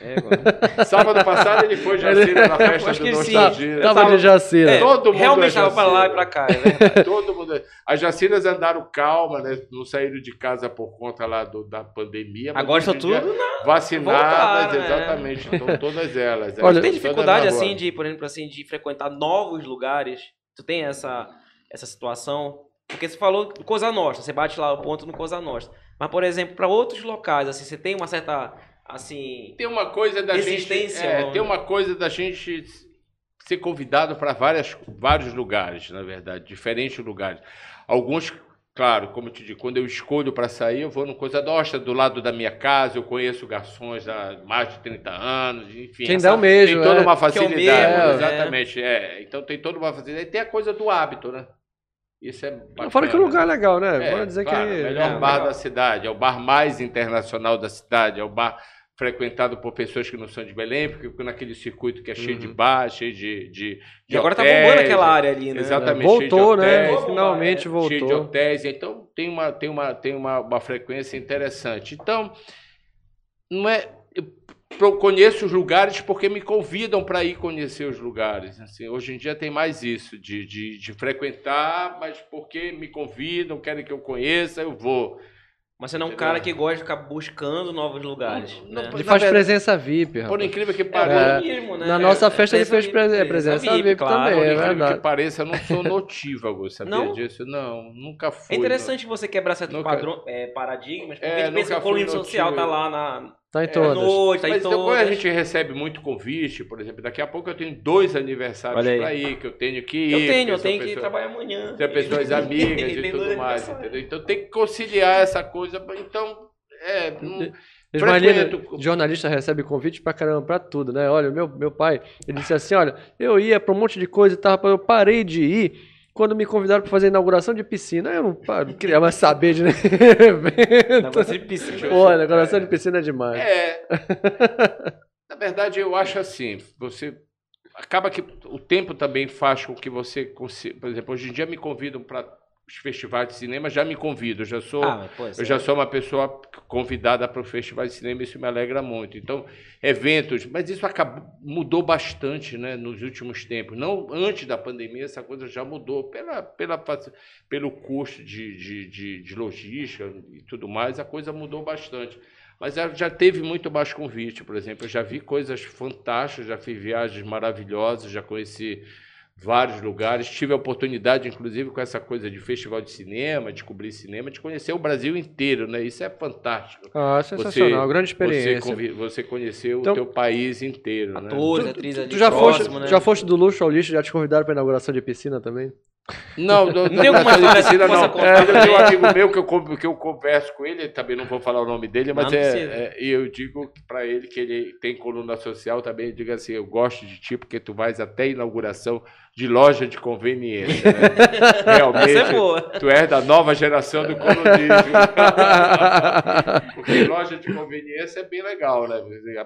É. Sábado passado ele foi Jacira na festa Acho do. Nostalgia. Tava tava- de Jacira. É, Todo mundo Realmente é estava para lá e Jacira. para cá, é. Todo mundo. As Jaciras andaram calma, né? Não saíram de casa por conta lá do- da pandemia. Agora hoje estão tudo na... vacinadas, voltaram, né? exatamente. Então todas elas. Olha, tem dificuldade assim de, por exemplo, assim, de frequentar novos lugares? Tu tem essa essa situação? Porque você falou do Cosa Nostra, você bate lá o ponto no Cosa Nostra. Mas, por exemplo, para outros locais, assim, você tem uma certa assim, Tem uma coisa da gente. Existência, é, mano. tem uma coisa da gente ser convidado para várias vários lugares, na verdade, diferentes lugares. Alguns, claro, como eu te digo, quando eu escolho para sair, eu vou no Coisa Nostra, do lado da minha casa, eu conheço garçons há mais de 30 anos, enfim. Quem essa- dá o mesmo, Tem toda é. uma é facilidade. mesmo, né? exatamente, é. Então tem toda uma facilidade. E tem a coisa do hábito, né? Isso é bacana. Fora que o lugar é legal, né? É, Bora dizer claro, que. o melhor é, bar legal. da cidade, é o bar mais internacional da cidade, é o bar frequentado por pessoas que não são de Belém, porque naquele circuito que é cheio de Uhum. bar, cheio de, de, e de agora tá hotéis, bombando aquela área ali, né? Exatamente. Voltou, cheio de né? hotéis, Finalmente cheio voltou. de hotéis, então tem uma tem uma tem uma, uma frequência interessante. Então, não é conheço os lugares porque me convidam para ir conhecer os lugares. Assim, hoje em dia tem mais isso, de, de, de frequentar, mas porque me convidam, querem que eu conheça, eu vou. Mas você não é um cara que gosta de ficar buscando novos lugares, Não, né? não, Ele faz verdade- presença VIP, Por rapaz. incrível que É, pareça, organismo, né? Na nossa É, festa ele fez presença pre- VIP, presença VIP claro. também, por é incrível verdade. que pareça, eu não sou notívago, sabia Não? disso? Não, nunca fui. É interessante você quebrar certos Nunca- padrão, é, paradigmas, porque É, a gente pensa que o colonismo fui social tá notívago. lá na Tá em É, todas. noite, tá Mas em então, quando todas. a gente recebe muito convite, por exemplo, daqui a pouco eu tenho dois aniversários para ir, que eu tenho que ir. Eu tenho, eu tenho que pessoas- trabalhar amanhã. Tem pessoas amigas e tudo mais, entendeu? Então tem que conciliar essa coisa. Então, é. não- Ismaelino, jornalista recebe convite pra caramba, pra tudo, né? Olha, meu, meu pai, ele disse assim, olha, eu ia pra um monte de coisa e tal, rapaz, eu parei de ir quando me convidaram pra fazer inauguração de piscina. Eu não, pá, não queria mais saber de evento. Negócio de piscina. Pô, inauguração de piscina é demais. É. Na verdade, eu acho assim, você acaba que o tempo também faz com que você consiga, por exemplo, hoje em dia me convidam para os festivais de cinema já me convidam. Eu já sou, Ah, eu já é- sou uma pessoa convidada para o festival de cinema, isso me alegra muito. Então, eventos, mas isso acabou, mudou bastante né, nos últimos tempos. Não antes da pandemia, essa coisa já mudou pela, pela, pelo custo de, de, de, de logística e tudo mais, a coisa mudou bastante. Mas já- já teve muito mais convite, por exemplo. Eu já vi coisas fantásticas, já fiz viagens maravilhosas, já conheci vários lugares. Tive a oportunidade, inclusive, com essa coisa de festival de cinema, de cobrir cinema, de conhecer o Brasil inteiro, né? Isso é fantástico. Ah, sensacional, grande Você, experiência. convi- você conheceu Então- o teu país inteiro, né? Atores, Tu, atrizes ali tu já, foste, próximo, né? já foste do luxo ao lixo, já te convidaram para inauguração de piscina também? Não, do, Não tem alguma história piscina, que possa não. É, eu tenho um amigo meu que eu, que eu converso com ele, também não vou falar o nome dele, mas Não, não é, é- e eu digo para ele que ele tem coluna social também, diga assim, eu gosto de ti porque tu vais até a inauguração de loja de conveniência. Né? Realmente, Essa é boa. tu és da nova geração do colunismo. porque loja de conveniência é bem legal, né?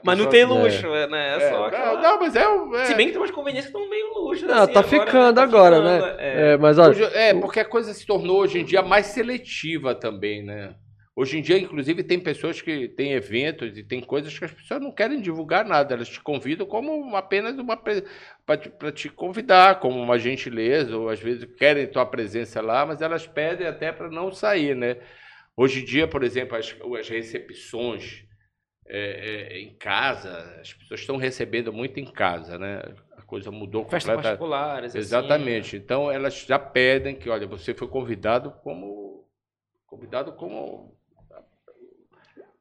Mas não tem luxo, né? É, É, só não, aquela- não, mas é, é Se bem que tem umas conveniências que estão meio luxo. Não, assim, tá agora, ficando tá agora, ficando, né? é. É, mas olha, Hoje- é, porque a coisa se tornou hoje em dia mais seletiva também, né? Hoje em dia, inclusive, tem pessoas que têm eventos e tem coisas que as pessoas não querem divulgar nada. Elas te convidam como apenas uma para te, pra te convidar, como uma gentileza, ou às vezes querem tua presença lá, mas elas pedem até para não sair, né? Hoje em dia, por exemplo, as, as recepções é, é, em casa, as pessoas estão recebendo muito em casa, né? A coisa mudou Festas completamente. particulares. assim, Exatamente. Então elas já pedem que, olha, você foi convidado como convidado como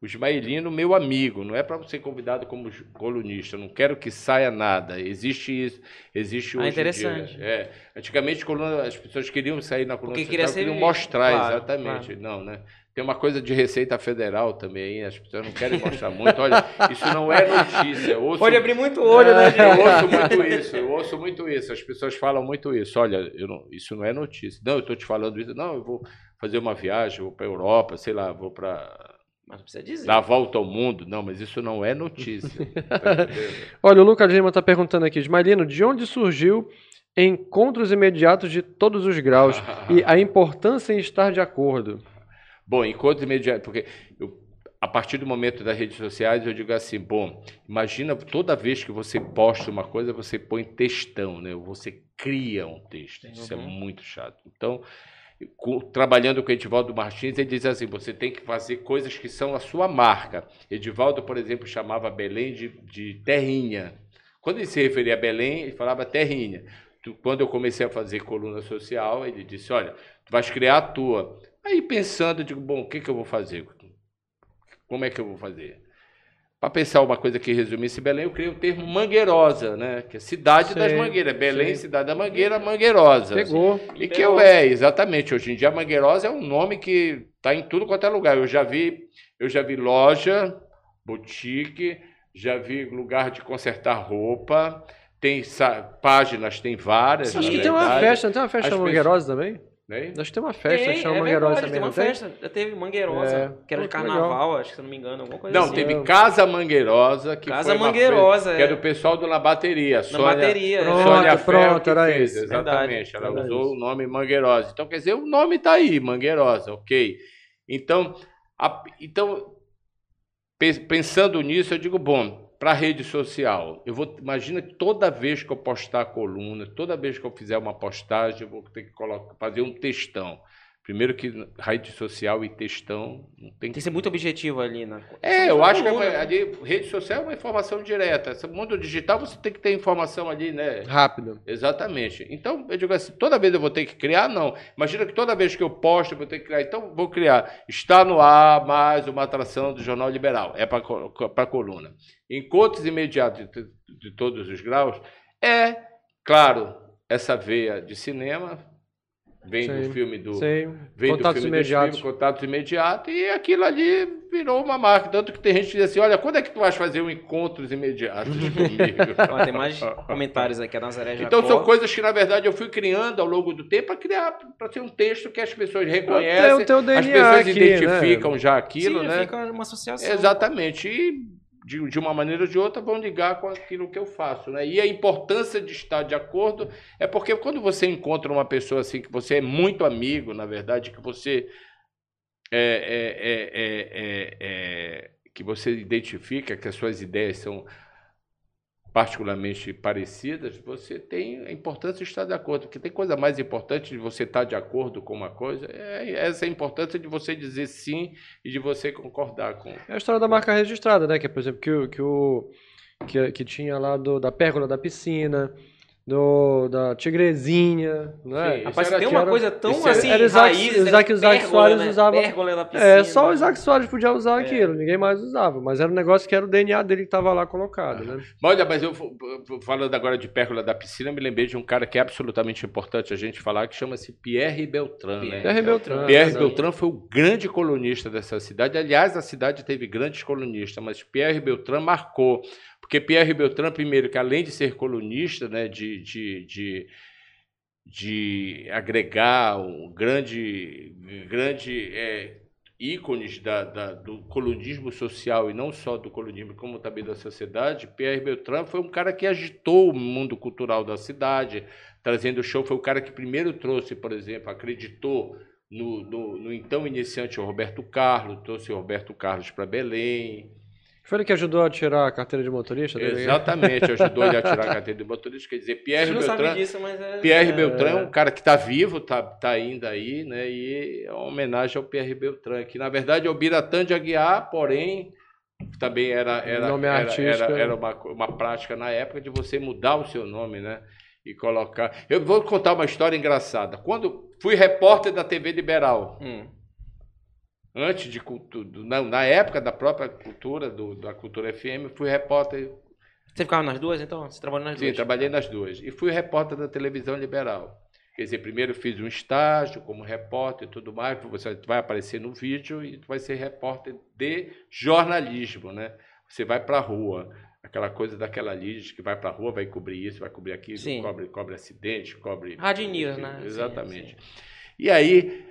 o Ismaelino, meu amigo, não é para ser convidado como colunista, não quero que saia nada. Existe isso, existe Ah, hoje em interessante. dia. É. Antigamente coluna- as pessoas queriam sair na coluna Porque queria ser queriam mostrar, claro, exatamente. Não, né? Tem uma coisa de Receita Federal também, as pessoas não querem mostrar muito. Olha, isso não é notícia. Eu ouço Pode abrir muito olho, né, eu ouço muito isso, eu ouço muito isso. As pessoas falam muito isso. Olha, não- isso não é notícia. Não, eu estou te falando isso. Não, eu vou fazer uma viagem, vou para a Europa, sei lá, vou para Mas não precisa dizer. dar a volta ao mundo. Não, mas isso não é notícia. Olha, o Lucas Lima tá perguntando aqui, Ismaelino, de onde surgiu encontros imediatos de todos os graus e a importância em estar de acordo? Bom, encontros imediatos, porque eu, a partir do momento das redes sociais eu digo assim, bom, imagina toda vez que você posta uma coisa, você põe textão, né? Você cria um texto. Isso é Uhum. muito chato. Então, trabalhando com Edivaldo Martins, ele diz assim, você tem que fazer coisas que são a sua marca. Edivaldo, por exemplo, chamava Belém de, de terrinha. Quando ele se referia a Belém, ele falava terrinha. Quando eu comecei a fazer coluna social, ele disse, olha, tu vais criar a tua. Aí pensando, eu digo, bom, o que, que eu vou fazer? Como é que eu vou fazer? Para pensar uma coisa que resumisse Belém, eu criei o termo mangueirosa, né? Que é cidade das mangueiras. Belém, sim. cidade da mangueira, mangueirosa. Pegou. E que eu é, exatamente. Hoje em dia, Mangueirosa é um nome que está em tudo quanto é lugar. Eu já vi, eu já vi loja, boutique, já vi lugar de consertar roupa, tem páginas, tem várias. Acho que tem uma verdade, festa, não tem uma festa As Mangueirosa também? Né? Acho que tem uma festa Tem, que chama é Mangueirosa verdade, também, tem não uma tem? festa. Já teve Mangueirosa, É. que era de carnaval, acho que se não me engano, alguma coisa Não, assim. teve Eu- Casa Mangueirosa, que Casa foi uma Mangueirosa, festa- que é. é do pessoal do Na Bateria. Na Sônia, bateria. Pronto, é. Sônia pronto, era fez, isso. Exatamente. Verdade, ela era usou o nome Mangueirosa. Então, quer dizer, o nome está aí, Mangueirosa, ok. Então, a- então pe- pensando nisso, eu digo, bom, para a rede social, eu vou, imagina que toda vez que eu postar a coluna, toda vez que eu fizer uma postagem, eu vou ter que colocar, fazer um textão. Primeiro que rede social e textão não tem Tem que ser muito objetivo ali, né? é, eu acho que é- né? ali, rede social é uma informação direta. Esse mundo digital você tem que ter informação ali, né? Rápido. Exatamente. Então, eu digo assim, toda vez eu vou ter que criar? Não. Imagina que toda vez que eu posto, eu vou ter que criar. Então, vou criar. Está no ar mais uma atração do Jornal Liberal. É para a coluna. Encontros imediatos de, de todos os graus é, claro, essa veia de cinema, vem Sim, do filme do... Sim. Vem Contatos do filme imediatos. filmes, contatos imediatos, e aquilo ali virou uma marca. Tanto que tem gente que diz assim: olha, quando é que tu vais fazer um encontros imediatos comigo? Ó, tem mais comentários aqui, a Nazaré Jacó. Então são coisas que, na verdade, eu fui criando ao longo do tempo para criar, para ser um texto que as pessoas Tem reconhecem, o teu as pessoas aqui, identificam né? já aquilo, Sim, né? fica uma associação. Exatamente. E de, de uma maneira ou de outra, vão ligar com aquilo que eu faço. Né? E a importância de estar de acordo é porque quando você encontra uma pessoa assim, que você é muito amigo, na verdade, que você é, é, é, é que você identifica que as suas ideias são particularmente parecidas, você tem a importância de estar de acordo, porque tem coisa mais importante de você estar de acordo com uma coisa, é essa é importância de você dizer sim e de você concordar com. É a história da marca registrada, né? Que é, por exemplo, que que, o, que, que tinha lá do, da pérgola da piscina, do, da Tigrezinha, né? Sim, Rapaz, tem uma era, coisa tão assim, era Isaac, raiz, Isaac, Isaac pérgola, Soares né? usava. É, só o né? Isaac Soares podia usar É. aquilo, ninguém mais usava. Mas era um negócio que era o DNA dele que estava lá colocado, né? Olha, mas eu falando agora de pérgola da piscina, me lembrei de um cara que é absolutamente importante a gente falar, que chama-se Pierre Beltrán. Né? Pierre Beltrán. Pierre Sim. Beltrán foi o grande colunista dessa cidade. Aliás, a cidade teve grandes colunistas, mas Pierre Beltrán marcou. Porque Pierre Beltrán, primeiro, que além de ser colunista, né, de, de, de, de agregar um grande, grande é, ícones da, da- do colunismo social e não só do colunismo, como também da sociedade, Pierre Beltrán foi um cara que agitou o mundo cultural da cidade, trazendo o show. Foi o cara que primeiro trouxe, por exemplo, acreditou no, no, no então iniciante Roberto Carlos, trouxe o Roberto Carlos para Belém. Foi ele que ajudou a tirar a carteira de motorista dele? Exatamente, ajudou ele a tirar a carteira de motorista. Quer dizer, Pierre Beltrán. disso, mas é... Pierre é, Beltrán é um cara que está vivo, está tá ainda aí, né? E é uma homenagem ao Pierre Beltrán, que na verdade é o Biratã de Aguiar, porém também era, era, Nome era, artístico, era, né? era uma, uma prática na época de você mudar o seu nome, né? E colocar. Eu vou contar uma história engraçada. Quando fui repórter da TV Liberal, Hum. Antes de cultura, não, na época da própria cultura, do, da Cultura FM, fui repórter Você ficava nas duas, então? Você trabalhou nas Sim, duas? trabalhei nas duas. E fui repórter da televisão liberal. Quer dizer, primeiro fiz um estágio como repórter e tudo mais, você vai aparecer no vídeo e vai ser repórter de jornalismo, né? Você vai para a rua, aquela coisa daquela Liz que vai para a rua, vai cobrir isso, vai cobrir aquilo, Sim. cobre, cobre acidente, cobre... Rádio News, né? Exatamente. Sim, E aí,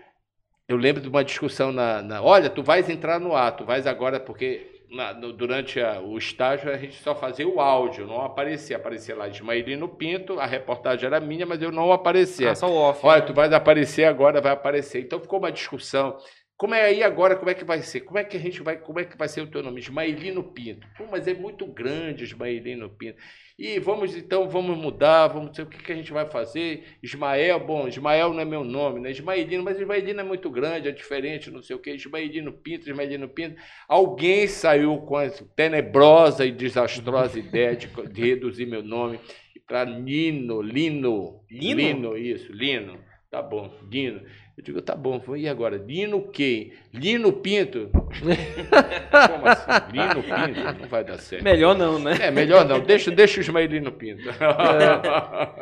eu lembro de uma discussão na, na- Olha, tu vais entrar no ar, tu vais agora, porque na- no- durante a- o estágio a gente só fazia o áudio, não aparecia. Aparecia lá Ismaelino Pinto, a reportagem era minha, mas eu não aparecia. Ah, só o off. Olha, né? tu vais aparecer agora, vai aparecer. Então ficou uma discussão. Como é aí agora, como é que vai ser? Como é que a gente vai, como é que vai ser o teu nome? Ismaelino Pinto. Pô, mas é muito grande Ismaelino Pinto. E vamos então, vamos mudar, vamos ver o que, que a gente vai fazer. Ismael, bom, Ismael não é meu nome, né? Ismaelino, mas Ismaelino é muito grande, é diferente, não sei o quê. Ismaelino Pinto, Ismaelino Pinto. Alguém saiu com essa tenebrosa e desastrosa ideia de, de reduzir meu nome para Nino, Lino. Lino? Lino, isso, Lino. Tá bom, Lino. Eu digo, tá bom, e agora? Lino quem? Lino Pinto? Como assim? Lino Pinto? Não vai dar certo. Melhor não, né? É, melhor não. Deixa, deixa o Ismaelino Pinto.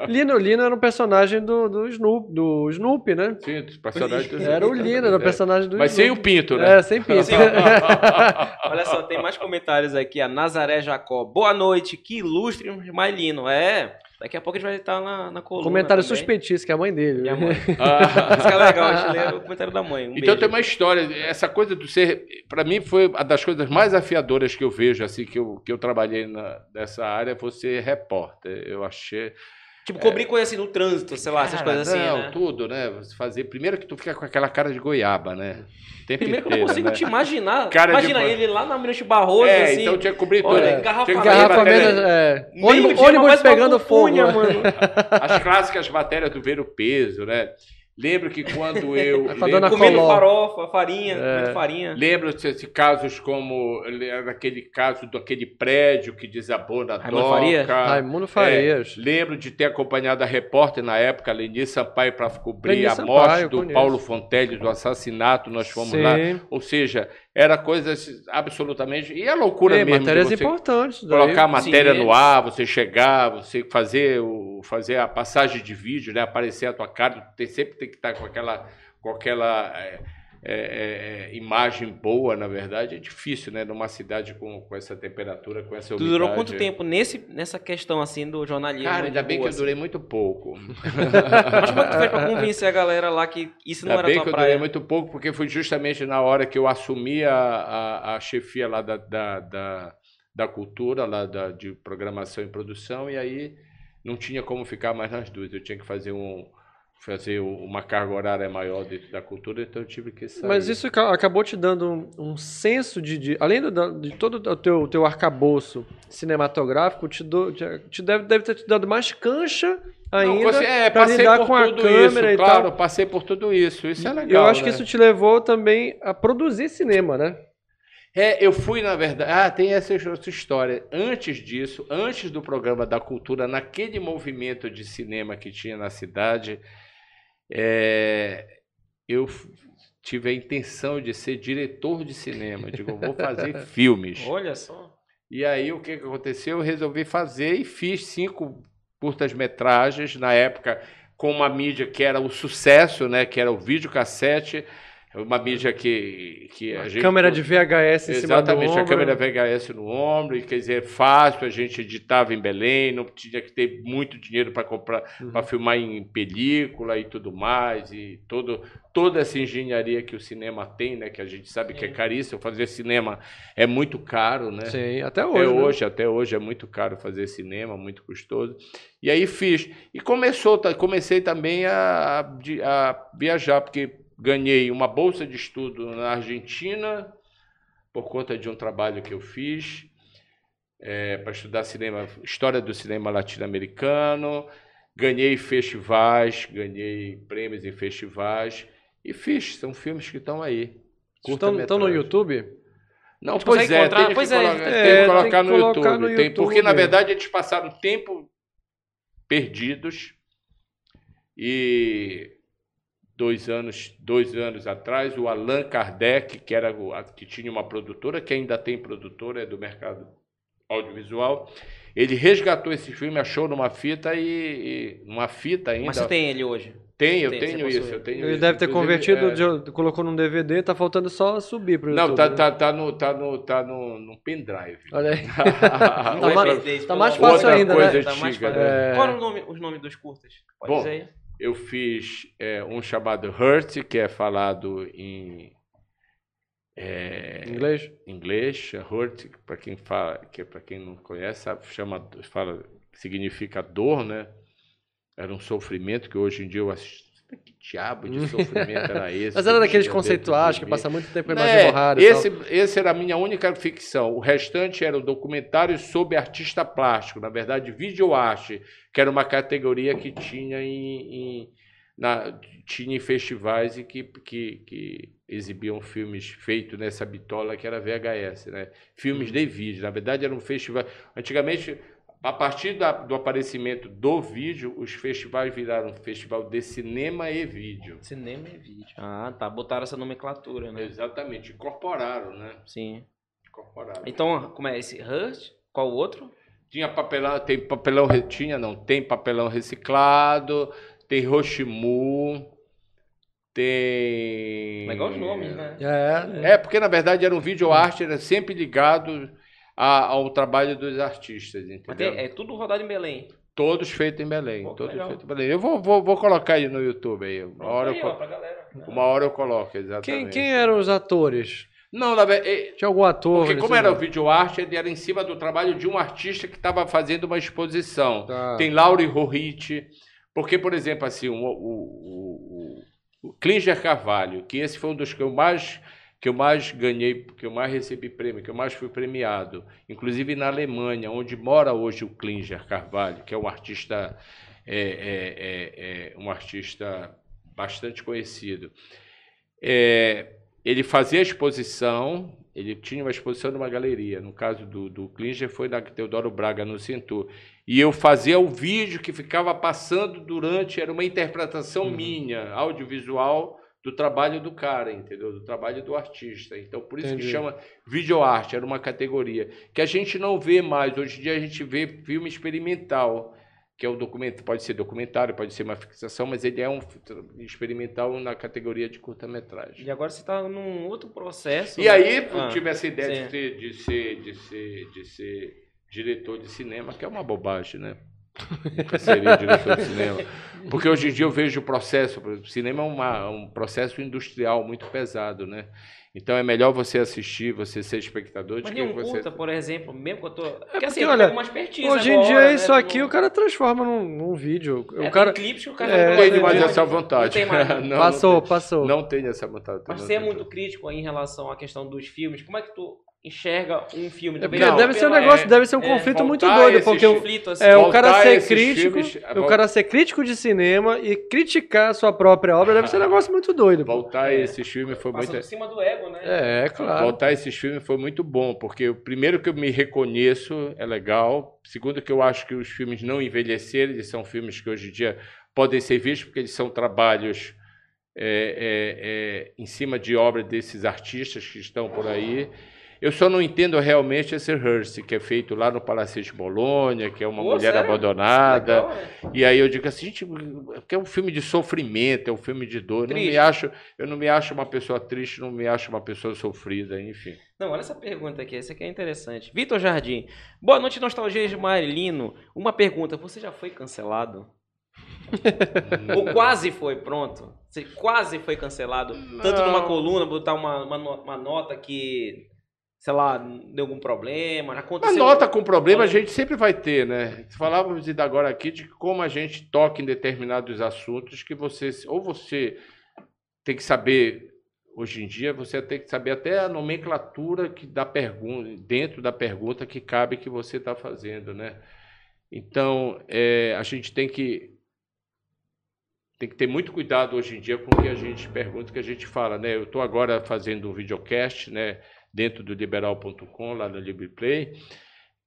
Lino Lino era um personagem do, do, Snoop, do Snoopy, né? Sim, os personagens do Era o Lino, era o É. personagem do Mas sem o. Pinto, né? É, sem pinto. Sim. Olha só, tem mais comentários aqui. A Nazaré Jacó. Boa noite, que ilustre Mailino. É, daqui a pouco a gente vai estar na, na coluna. Comentário também. suspeitíssimo, que é a mãe dele. Minha mãe. Ah. Isso que é legal, a gente lê o comentário da mãe. Um Então beijo. tem uma história, essa coisa do ser, para mim foi uma das coisas mais afiadoras que eu vejo assim que eu, que eu trabalhei na, nessa área, foi ser repórter. Eu achei Tipo, cobrir coisa assim no trânsito, sei lá, essas Cara, coisas assim, não, né? tudo, né? Você fazer primeiro que tu fica com aquela cara de goiaba, né? Tempo Primeiro que eu não inteiro, consigo né? te imaginar. Cara de Imagina boa. ele lá na Almirante Barroso, É, assim. então tinha que cobrir tudo. olha, Tinha que engarrafamento. é. Ônibus, ônibus pegando fogo. pupunha, né? mano. As clássicas matérias do Ver o Peso, né? Lembro que quando eu. A lembro- Comendo Coló. farofa, farinha, É. comendo farinha. Lembro-se de casos como aquele caso daquele prédio que desabou na Raimundo Faria? doca. Raimundo Farias. É, lembro de ter acompanhado a repórter na época, Leni Sampaio, para cobrir Leni a Sampaio, morte do conheço. Paulo Fontelli, do assassinato. Nós fomos lá. Sim. Ou seja, era coisas absolutamente. E a loucura É, mesmo. de matérias importantes. Colocar a matéria Sim. no ar, você chegar, você fazer, o, fazer a passagem de vídeo, né? aparecer a tua cara, tu tem, sempre tem que estar com aquela, com aquela é, é, é, imagem boa, na verdade. É difícil, né? Numa cidade com, com essa temperatura, com essa Tu umidade. durou quanto tempo nesse, nessa questão assim do jornalismo? Cara, ainda bem que boa, eu assim? durei muito pouco. Mas como é que tu fez pra convencer a galera lá que isso não Ainda era bem tua que eu praia? durei muito pouco, porque foi justamente na hora que eu assumi a, a, a chefia lá da, da, da, da cultura, lá da, de programação e produção, e aí não tinha como ficar mais nas duas. Eu tinha que fazer um fazer uma carga horária maior dentro da cultura, então eu tive que sair. Mas isso ca- acabou te dando um, um senso de, de- além do- de todo o teu, teu arcabouço cinematográfico, te, do- te- deve, deve ter te dado mais cancha ainda você- é, pra lidar por com a câmera isso, e claro, tal. passei por tudo isso. Isso é legal. eu acho que né? isso te levou também a produzir cinema, né? É, eu fui, na verdade. Ah, tem essa outra história. Antes disso, antes do programa da cultura, naquele movimento de cinema que tinha na cidade, é, eu tive a intenção de ser diretor de cinema. Digo, eu vou fazer filmes. Olha só. E aí o que, que aconteceu? Eu resolvi fazer e fiz cinco curtas-metragens na época com uma mídia que era o sucesso, né? Que era o videocassete, uma mídia que, que a gente Câmera de VHS em cima do Exatamente, a câmera VHS no ombro, e quer dizer, fácil, a gente editava em Belém, não tinha que ter muito dinheiro para comprar, Uhum. para filmar em película e tudo mais, e todo, toda essa engenharia que o cinema tem, né, que a gente sabe que é Sim. caríssimo, fazer cinema é muito caro, né? Sim, até hoje. Até né? hoje, até hoje é muito caro fazer cinema, muito custoso. E aí fiz. E começou, comecei também a, a- a viajar, porque ganhei uma bolsa de estudo na Argentina, por conta de um trabalho que eu fiz, para estudar cinema, história do cinema latino-americano. Ganhei festivais, ganhei prêmios em festivais. E fiz, são filmes que estão aí. Estão, estão no. YouTube? Não, Gente pois é, encontrar? tem Pois que, é, colocar, é, tem tem que que colocar no colocar YouTube. no Tem- porque, na YouTube. verdade, eles passaram tempo perdidos e dois anos, dois anos atrás, o Allan Kardec, que, era o- a- que tinha uma produtora, que ainda tem produtora, é do mercado audiovisual, ele resgatou esse filme, achou numa fita e, e numa fita ainda. Mas você tem ele hoje? Tem, eu tem, tenho isso, eu tenho Ele isso. deve ter Inclusive, convertido, é, de- colocou num DVD, tá faltando só subir pro Não, YouTube. tá, né? tá, tá no, tá no, tá no, no pendrive. Olha aí. Tá mais- isso, tá mais amor de fácil ainda, coisa né? Tá mais fácil. né? É. Qual era o nome, os nomes dos curtas? Pode Bom, dizer aí? Eu fiz é, um chamado Hurt, que é falado em é, Inglês? inglês. Hurt, para quem fala, que para quem não conhece, sabe, chama, fala, significa dor, né? Era um sofrimento que hoje em dia eu assisto. Que diabo de sofrimento era esse? Mas era que daqueles conceituais que passa muito tempo com a imagem É, borrada esse, esse era a minha única ficção. O restante era o documentário sobre artista plástico, na verdade, videoarte, que era uma categoria que tinha em, em- na- tinha em festivais e que, que, que exibiam filmes feitos nessa bitola que era VHS, né? Filmes de vídeo. Na verdade, era um festival. Antigamente, a partir da- do aparecimento do vídeo, os festivais viraram festival de cinema e vídeo. Cinema e vídeo. Ah, tá. Botaram essa nomenclatura, né? Exatamente, incorporaram, né? Sim. Incorporaram. Então, como é esse? Hurt? Qual o outro? Tinha papelão, tem papelão, tinha não, tem papelão reciclado, tem Roshimu, tem... Legal os nomes, né? É, É, porque na verdade era um vídeo arte, era sempre ligado a- ao trabalho dos artistas, entendeu? tem- é tudo rodado em Belém. Todos feitos em Belém, Pô, todos feitos em Belém. Eu vou, vou, vou colocar aí no YouTube aí, uma Pronto, hora, aí, eu, ó, uma hora eu coloco, Quem, exatamente. quem eram os atores? Não, na verdade, Tinha algum ator? porque como era o vídeo arte, ele era em cima do trabalho de um artista que estava fazendo uma exposição. Tá. Tem Lauri Rohit, porque, por exemplo, assim, o, o, o, o Klinger Carvalho, que esse foi um dos que eu mais que eu mais ganhei, que eu mais recebi prêmio, que eu mais fui premiado, inclusive na Alemanha, onde mora hoje o Klinger Carvalho, que é um artista é, é, é, é um artista bastante conhecido. É, ele fazia exposição, ele tinha uma exposição numa galeria. No caso do, do Klinger, foi na Teodoro Braga, no Centur. E eu fazia o vídeo que ficava passando durante, era uma interpretação Uhum. minha, audiovisual, do trabalho do cara, entendeu? Do trabalho do artista. Então, por isso Entendi. que chama videoarte, era uma categoria. Que a gente não vê mais. Hoje em dia a gente vê filme experimental, que é o documento, pode ser documentário, pode ser uma fixação, mas ele é um experimental na categoria de curta-metragem. E agora você tá num outro processo. E né? aí eu Ah, tive essa ideia sim. de ser, de, ser, de, ser, de ser diretor de cinema, que é uma bobagem, né? Seria diretor de cinema. Porque hoje em dia eu vejo o processo, por exemplo, o cinema é uma, um processo industrial muito pesado, né? Então é melhor você assistir, você ser espectador de Mas que nenhum você. curta, por exemplo, mesmo que eu tô. Porque, porque, assim, olha, uma expertise Hoje em agora, dia, né, isso aqui o cara transforma num, num vídeo. É, o cara tem clipes que o cara É, não Tem mais né? essa vontade. Não tem mais. Não, passou, não tem, passou. não tem essa vontade. Mas você é muito crítico aí em relação à questão dos filmes. Como é que tu enxerga um filme? É Também porque Não, deve ser um negócio, é- deve ser um é, conflito muito doido, porque o, conflito, assim. é, o cara ser crítico, filmes- o cara ser crítico de cinema e criticar a sua própria obra deve ser um negócio muito doido. Voltar É. esse filme foi Passa muito. por cima do ego, né? É, claro. Voltar esses filmes foi muito bom, porque o primeiro que eu me reconheço é legal. Segundo que eu acho que os filmes não envelheceram, eles são filmes que hoje em dia podem ser vistos, porque eles são trabalhos é, é, é, em cima de obra desses artistas que estão por aí. Eu só não entendo realmente esse Hearst, que é feito lá no Palacete Bolonha, que é uma Pô, mulher sério? abandonada. Legal, né? E aí eu digo assim, gente, porque é um filme de sofrimento, é um filme de dor. Eu não me acho, eu não me acho uma pessoa triste, não me acho uma pessoa sofrida, enfim. Não, olha essa pergunta aqui, essa aqui é interessante. Vitor Jardim. Boa noite, nostalgia de Marilino. Uma pergunta, você já foi cancelado? Ou quase foi, pronto? Você quase foi cancelado? Tanto numa Não. coluna, botar uma, uma, uma nota que, sei lá, deu algum problema, A aconteceu... nota com problema a gente sempre vai ter, né? Falávamos ainda agora aqui de como a gente toca em determinados assuntos que você, ou você tem que saber, hoje em dia, você tem que saber até a nomenclatura que da pergunta, dentro da pergunta que cabe que você está fazendo, né? Então, é, a gente tem que tem que ter muito cuidado hoje em dia com o que a gente pergunta, o que a gente fala, né? Eu estou agora fazendo um videocast, né? Dentro do liberal.com, lá no LibrePlay,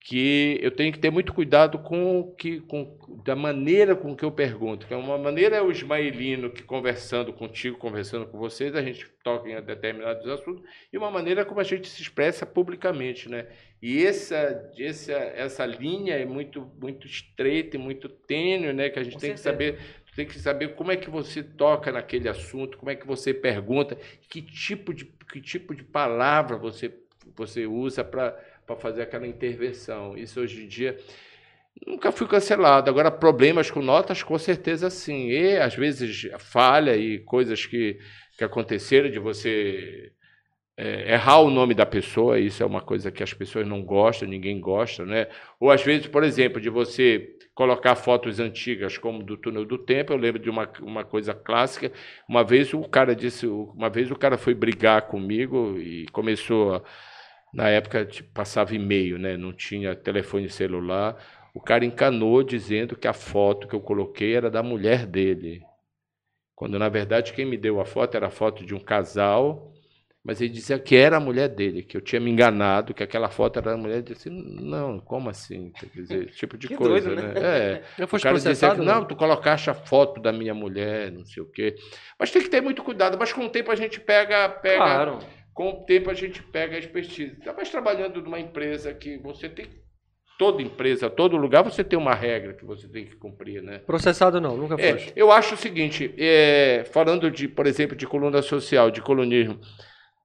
que eu tenho que ter muito cuidado com o que, com, da maneira com que eu pergunto. Que é uma maneira é o Ismaelino que conversando contigo, conversando com vocês, a gente toca em determinados assuntos, e uma maneira como a gente se expressa publicamente, né? E essa, essa, essa linha é muito, muito estreita e muito tênue, né? Que a gente Com tem que certeza. saber tem que saber como é que você toca naquele assunto, como é que você pergunta, que tipo de, que tipo de palavra você, você usa para fazer aquela intervenção. Isso hoje em dia nunca fui cancelado. Agora, problemas com notas, com certeza sim. E às vezes falha e coisas que, que aconteceram de você é, errar o nome da pessoa, isso é uma coisa que as pessoas não gostam, ninguém gosta, né? Ou às vezes, por exemplo, de você colocar fotos antigas como do túnel do tempo. Eu lembro de uma, uma coisa clássica. Uma vez o cara disse, uma vez o cara foi brigar comigo e começou a, na época tipo, passava e-mail, né? Não tinha telefone celular. O cara encanou dizendo que a foto que eu coloquei era da mulher dele. Quando na verdade quem me deu a foto era a foto de um casal mas ele dizia que era a mulher dele, que eu tinha me enganado, que aquela foto era da mulher. Eu disse, não, como assim? Quer dizer, esse tipo de coisa, doido, né? né? É. Eu O cara dizia processado, que, não? tu colocaste a foto da minha mulher, não sei o quê. Mas tem que ter muito cuidado. Mas com o tempo a gente pega, pega Claro. com o tempo a gente pega a expertise. Mais trabalhando numa empresa que você tem, toda empresa, todo lugar, você tem uma regra que você tem que cumprir, né? Processado não, nunca É, foi. eu acho o seguinte, é, falando de, por exemplo, de coluna social, de colunismo,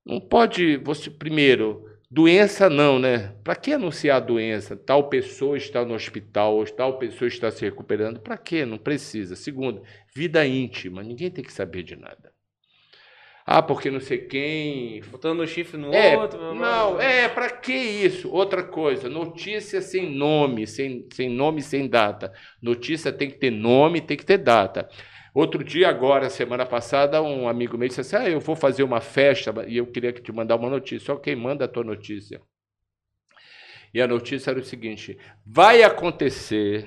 não pode você primeiro doença não, né? Para que anunciar doença? Tal pessoa está no hospital, ou tal pessoa está se recuperando. Para quê? Não precisa. Segundo, vida íntima, ninguém tem que saber de nada. Ah, porque não sei quem Botando o chifre no é, outro. não, é, para que isso? Outra coisa, notícia sem nome, sem, sem nome, sem data. Notícia tem que ter nome, tem que ter data. Outro dia, agora, semana passada, um amigo meu disse assim: ah, eu vou fazer uma festa e eu queria que te mandar uma notícia. Ok, manda a tua notícia. E a notícia era o seguinte: vai acontecer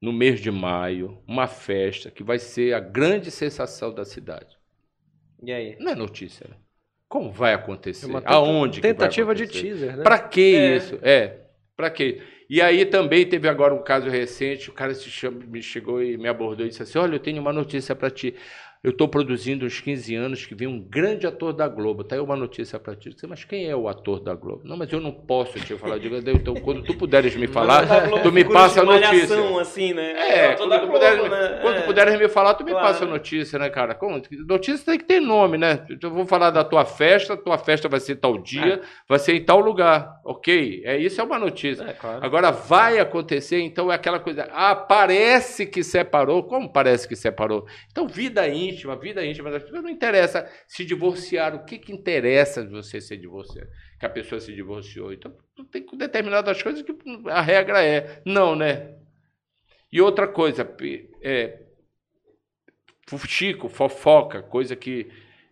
no mês de maio uma festa que vai ser a grande sensação da cidade. E aí? Não é notícia. né? Como vai acontecer? É uma Aonde que Tentativa de teaser, né? Para que É. isso? É, para quê? E aí também teve agora um caso recente, o cara se chama- me chegou e me abordou e disse assim: "Olha, eu tenho uma notícia para ti. Eu estou produzindo uns 15 anos que vem um grande ator da Globo. Tá aí uma notícia para ti. Mas quem é o ator da Globo? Não, mas eu não posso te falar. Eu digo, então, quando tu puderes me falar, tu me passa a notícia. assim, né? É, o quando, tu, Globo, puderes, né? quando É. tu puderes me falar, tu me Claro. passa a notícia, né, cara? Como? Notícia tem que ter nome, né? Eu vou falar da tua festa, tua festa vai ser tal dia, vai ser em tal lugar, ok? É isso é uma notícia. É, claro. Agora vai acontecer, então é aquela coisa. Ah, parece que separou. Como parece que separou? Então, vida íntima, vida íntima das pessoas não interessa se divorciar. O que, que interessa de você ser divorciado? Que a pessoa se divorciou. Então, tem determinadas coisas que a regra é. Não, né? E outra coisa, é, fuxico, fofoca, coisa que.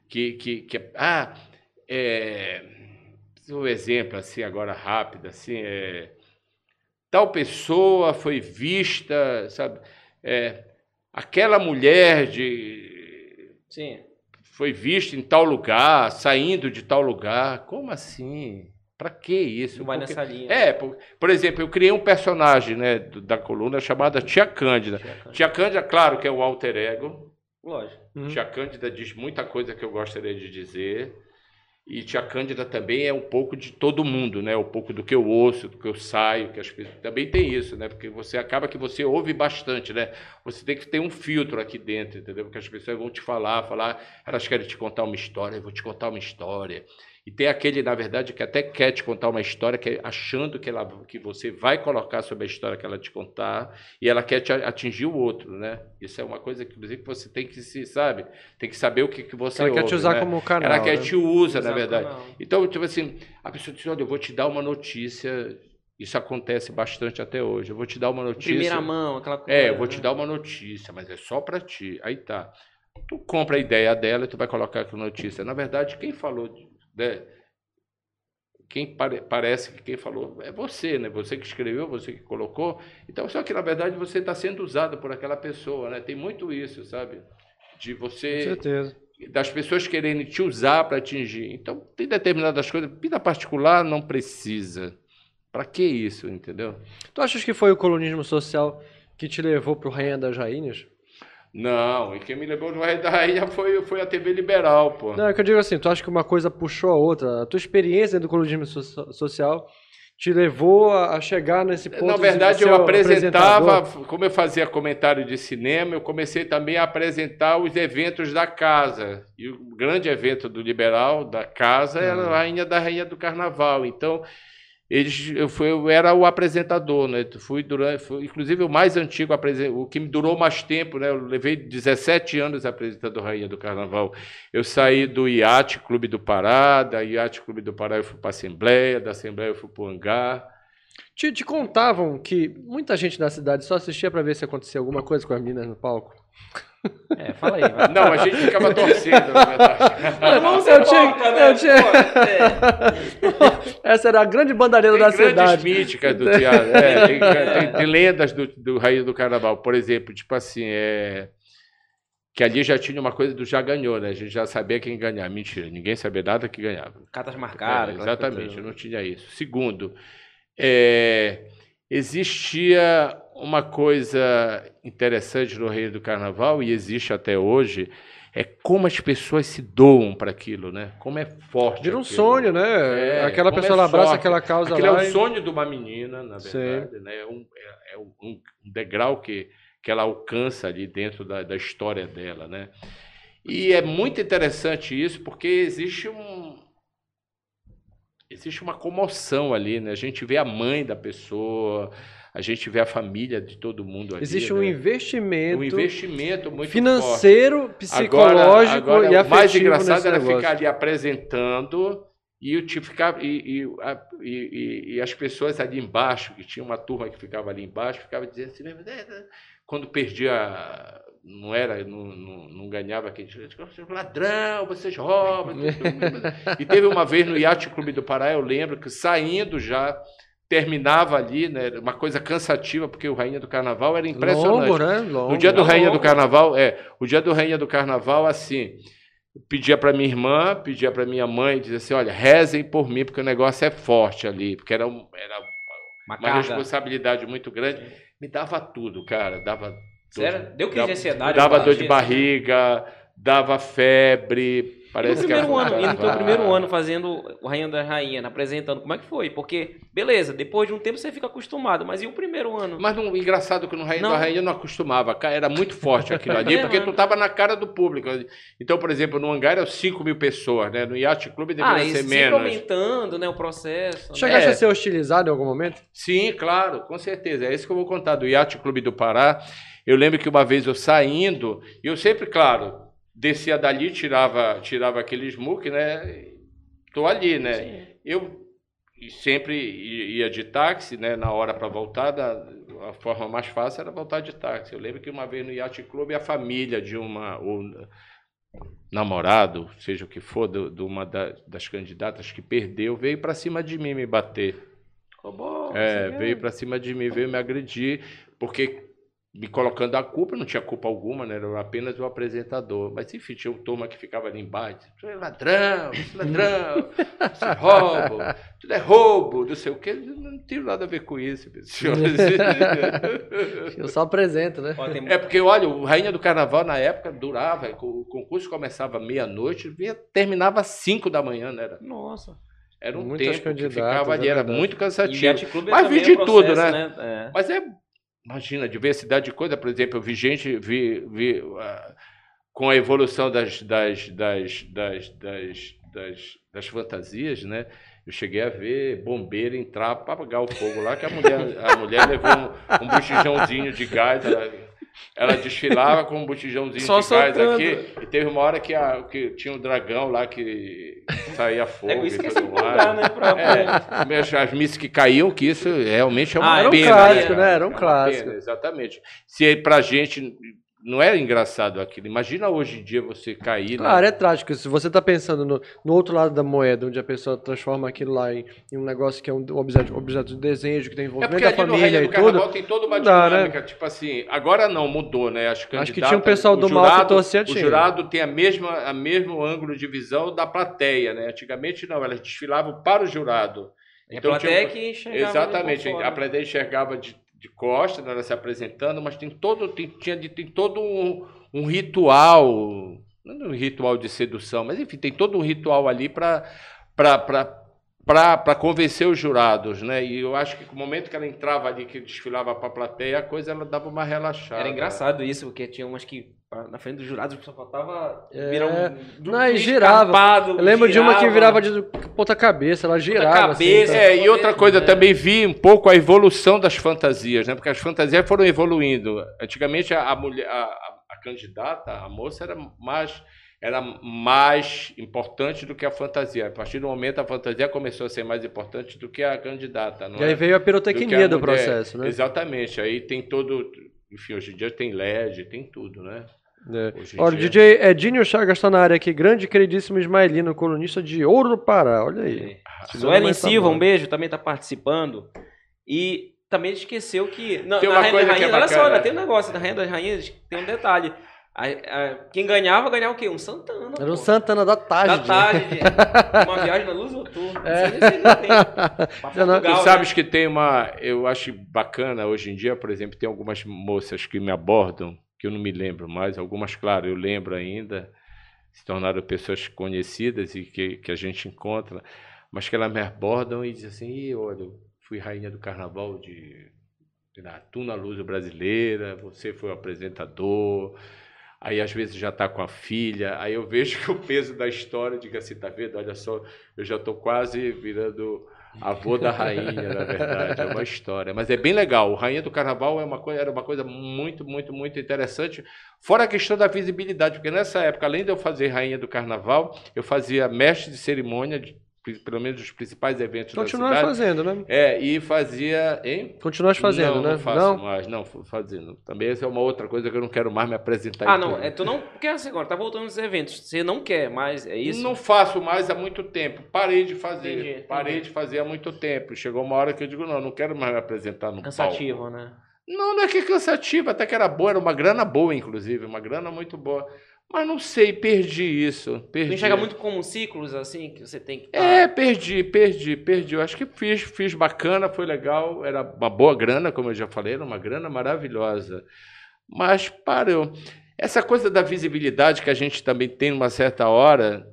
que, que, que ah, é, um exemplo assim, agora rápido, assim, é tal pessoa foi vista, sabe? É, aquela mulher de Sim. foi vista em tal lugar, saindo de tal lugar. Como assim? Para que isso? Não vai Porque- nessa linha. É, por, por exemplo, eu criei um personagem né, da coluna chamada Tia Cândida. Tia Cândida, claro que é o alter ego. Lógico. Hum. Tia Cândida diz muita coisa que eu gostaria de dizer. E Tia Cândida também é um pouco de todo mundo, né? Um pouco do que eu ouço, do que eu saio, que as pessoas... também tem isso, né? Porque você acaba que você ouve bastante, né? Você tem que ter um filtro aqui dentro, entendeu? Porque as pessoas vão te falar, falar, elas querem te contar uma história, eu vou te contar uma história. E tem aquele, na verdade, que até quer te contar uma história, que é achando que, ela, que você vai colocar sobre a história que ela te contar, e ela quer te atingir o outro, né? Isso é uma coisa que, inclusive, você tem que se, sabe? Tem que saber o que, que você Ela quer ouve, te usar né? como canal. Ela quer né? te usa, na Exato, verdade. Então, tipo assim, a pessoa diz, olha, eu vou te dar uma notícia, isso acontece bastante até hoje, eu vou te dar uma notícia. Primeira mão, aquela coisa. É, eu vou te né? dar uma notícia, mas é só para ti. Aí tá. Tu compra a ideia dela e tu vai colocar aqui notícia. Na verdade, quem falou, de- né? Quem pare- parece que quem falou é você, né? Você que escreveu, você que colocou. Então, só que na verdade você está sendo usado por aquela pessoa, né? Tem muito isso, sabe? De Com você certeza. das pessoas querendo te usar para atingir. Então, tem determinadas coisas, vida particular não precisa. Para que isso, entendeu? Tu achas que foi o colonismo social que te levou pro Rainha das Rainhas? Não, e quem me levou no Rei da Rainha foi, foi a TV Liberal, pô. Não, é que eu digo assim, tu acha que uma coisa puxou a outra? A tua experiência do colonismo so- social te levou a a chegar nesse ponto Na de verdade, eu apresentava, como eu fazia comentário de cinema, eu comecei também a apresentar os eventos da casa. E o grande evento do Liberal, da casa, era Hum. a Rainha da Rainha do Carnaval. Então, eles, eu, fui, eu era o apresentador, né? Fui durante, fui, inclusive o mais antigo, o que me durou mais tempo, né? Eu levei 17 anos apresentando a Rainha do Carnaval. Eu saí do Iate Clube do Pará, da Iate Clube do Pará eu fui para a Assembleia, da Assembleia eu fui para o Hangar. Te, te contavam que muita gente da cidade só assistia pra ver se acontecia alguma coisa com as meninas no palco? É, fala aí. vai. Não, a gente ficava torcendo, na verdade. Vamos Eu ser tinha- né? eu tinha- é. Essa era a grande bandareira Tem da grandes cidade. míticas do teatro. é, tem, tem- tem lendas do, do Rainha do Carnaval. Por exemplo, tipo assim, é, que ali já tinha uma coisa do já ganhou, né? A gente já sabia quem ganhar. Mentira, ninguém sabia nada que ganhava. Cartas marcadas. É, exatamente, não tinha isso. Segundo, é, existia uma coisa interessante no Reino do Carnaval, e existe até hoje, é como as pessoas se doam para aquilo, né? Como é forte. Vira um aquilo. sonho, né? É, Aquela pessoa é ela abraça aquela causa Aquilo é lá. o e- sonho de uma menina, na Sim. verdade, né? É um, é- é um- um degrau que, que ela alcança ali dentro da, da história dela, né? E é muito interessante isso, porque existe um existe uma comoção ali, né? A gente vê a mãe da pessoa, a gente vê a família de todo mundo ali. Existe um né? investimento, um investimento muito forte. financeiro, psicológico agora, e agora, o mais afetivo engraçado era negócio. ficar ali apresentando e o tipo ficar e, e, e- e- as pessoas ali embaixo, que tinha uma turma que ficava ali embaixo, ficava dizendo assim, mesmo, "É, é", quando perdia, não era, não, não, não ganhava aquele ladrão, vocês roubam. tudo, tudo. e teve uma vez no Iate Clube do Pará, eu lembro que saindo já terminava ali, né, uma coisa cansativa, porque o Rainha do Carnaval era impressionante. Longo, né? Longo. No dia do Longo, Rainha do longo. Carnaval, é, o dia do Rainha do Carnaval, assim, pedia para minha irmã, pedia para minha mãe, dizia assim, olha, rezem por mim, porque o negócio é forte ali, porque era, era Uma uma responsabilidade muito grande. Me dava tudo, cara, dava Sério? Deu crise de ansiedade? dava dor de dia? barriga, dava febre, parece e no que primeiro ano, e no teu primeiro ano fazendo o Rainha da Rainha, apresentando, como é que foi? Porque, beleza, depois de um tempo você fica acostumado, mas e o primeiro ano? Mas não, engraçado que no Rainha Não. da Rainha eu não acostumava, era muito forte aquilo ali, É, porque tu tava na cara do público. Então, por exemplo, no hangar eram 5 mil pessoas, né? No Yacht Club deveria ah, ser sempre menos. aumentando, né, o processo. né? Chegaste É. a ser hostilizado em algum momento? Sim, claro, com certeza. É isso que eu vou contar do Yacht Clube do Pará. Eu lembro que uma vez eu saindo, e eu sempre, claro, descia dali, tirava, tirava aquele smoke, né? Tô ali, né? Sim. Eu sempre ia de táxi, né? Na hora para voltar, da, a forma mais fácil era voltar de táxi. Eu lembro que uma vez no Yacht Club a família de uma ou namorado, seja o que for, de uma da- das candidatas que perdeu, veio para cima de mim me bater. Ficou bom. É, veio vê. pra cima de mim, veio me agredir, porque me colocando a culpa, não tinha culpa alguma, né? Era apenas o apresentador. Mas enfim, tinha uma turma que ficava ali embaixo. É ladrão, é ladrão, você é roubo, tudo é roubo, não sei o quê. Eu Não tenho nada a ver com isso, senhores. Eu só apresento, né? É porque, olha, o Rainha do Carnaval na época durava, o concurso começava meia-noite, terminava às 5 da manhã, né? Era, Nossa. era um Muitas tempo que ficava ali, é era verdade. muito o cansativo. Mas vi de um tudo, processo, né? É. Mas é, imagina, diversidade de coisa. Por exemplo, eu vi gente, vi, vi ah, com a evolução das, das, das, das, das, das, das fantasias, né? Eu cheguei a ver bombeiro entrar para apagar o fogo lá, que a mulher, a mulher levou um, um de gás. Ela, ela desfilava com um botijãozinho Só de gás aqui. E teve uma hora que, a, que tinha um dragão lá que saía fogo. É isso e que é tudo né? É, as- as missas que caíam, que isso realmente é uma Ah, era um pena. clássico, cara. né? Era um É clássico. pena, exatamente. Se pra gente não era engraçado aquilo, imagina hoje em dia você cair. né? Claro, é trágico. Se você está pensando no, no outro lado da moeda, onde a pessoa transforma aquilo lá em, em um negócio que é um objeto, objeto de desejo, que tem É envolvimento porque da família e tudo. tem toda uma dá, dinâmica, tipo assim, agora não, mudou, né? As candidatas, Acho que tinha um pessoal do o mal que jurado- torcia, O jurado tem a mesma, a mesmo ângulo de visão da plateia, né? Antigamente não, elas desfilavam para o jurado. É a Então, plateia tinha- que enxergava Exatamente, a plateia enxergava de, de costas, né, ela se apresentando, mas tem todo, tem, tinha, de- tem todo um, um ritual, não é um ritual de sedução, mas enfim, tem todo um ritual ali para para convencer os jurados, né? E eu acho que no momento que ela entrava ali, que desfilava para a plateia, a coisa ela dava uma relaxada. Era engraçado isso, porque tinha umas que ah, na frente dos jurados só faltava É. virar um. Não, um girava. Eu lembro de uma que girava. virava de ponta cabeça, ela girava. assim, cabeça. tá? É, e outra coisa, É. também vi um pouco a evolução das fantasias, né? Porque as fantasias foram evoluindo. Antigamente a, a mulher, a, a- a candidata, a moça era mais era mais importante do que a fantasia. A partir do momento a fantasia começou a ser mais importante do que a candidata, não E aí é? veio a Do pirotecnia a do mulher. processo, né? Exatamente. Aí tem todo, enfim, hoje em dia tem LED, tem tudo, né? É. Olha, o dia- DJ Edinho Chagas está na área aqui, grande e queridíssimo Ismaelino, colunista de Ouro do Pará, olha aí. É. Suelen tá Silva, um beijo, também está participando. E também esqueceu que. Não, Tem na uma Rainha coisa das que é olha só, ainda tem um negócio, na Rainha das Rainhas tem um detalhe. A- a- quem ganhava, ganhava o quê? Um Santana. Era pô. o Santana da Da tarde. tarde, uma viagem na luz noturna. É. Não sei se tem. Não- Tu sabes né? que tem uma. Eu acho bacana hoje em dia, por exemplo, tem algumas moças que me abordam, que eu não me lembro mais, algumas, claro, eu lembro ainda, se tornaram pessoas conhecidas e que, que a gente encontra, mas que elas me abordam e dizem assim: olha, eu fui rainha do carnaval de. da Tuna Luz Brasileira, você foi o apresentador. Aí às vezes já está com a filha, aí eu vejo que o peso da história, diga assim, tá vendo? Olha só, eu já estou quase virando avô da rainha, na verdade, é uma história. Mas é bem legal. O Rainha do Carnaval é uma coisa, era uma coisa muito, muito, muito interessante. Fora a questão da visibilidade, porque nessa época, além de eu fazer Rainha do Carnaval, eu fazia mestre de cerimônia, de, pelo menos dos principais eventos Continuas da cidade. fazendo, né? É, e fazia, hein? Continuas fazendo, não, né? Não faço mais, não, fazendo. Também essa é uma outra coisa que eu não quero mais me apresentar. Ah, em não, é, tu não quer assim agora, tá voltando nos eventos. Você não quer mais, é isso? Não faço mais há muito tempo. Parei de fazer. Entendi, entendi. Parei de fazer há muito tempo. Chegou uma hora que eu digo, não, não quero mais me apresentar no Cansativo, palco. né? Não, não é que é cansativo, até que era boa, era uma grana boa, inclusive, uma grana muito boa. Mas não sei, perdi isso. Tu Perdi. enxerga muito como ciclos, assim, que você tem que. tá- É, perdi, perdi, perdi. Eu acho que fiz, fiz bacana, foi legal. Era uma boa grana, como eu já falei, era uma grana maravilhosa. Mas parou. essa coisa da visibilidade que a gente também tem numa certa hora,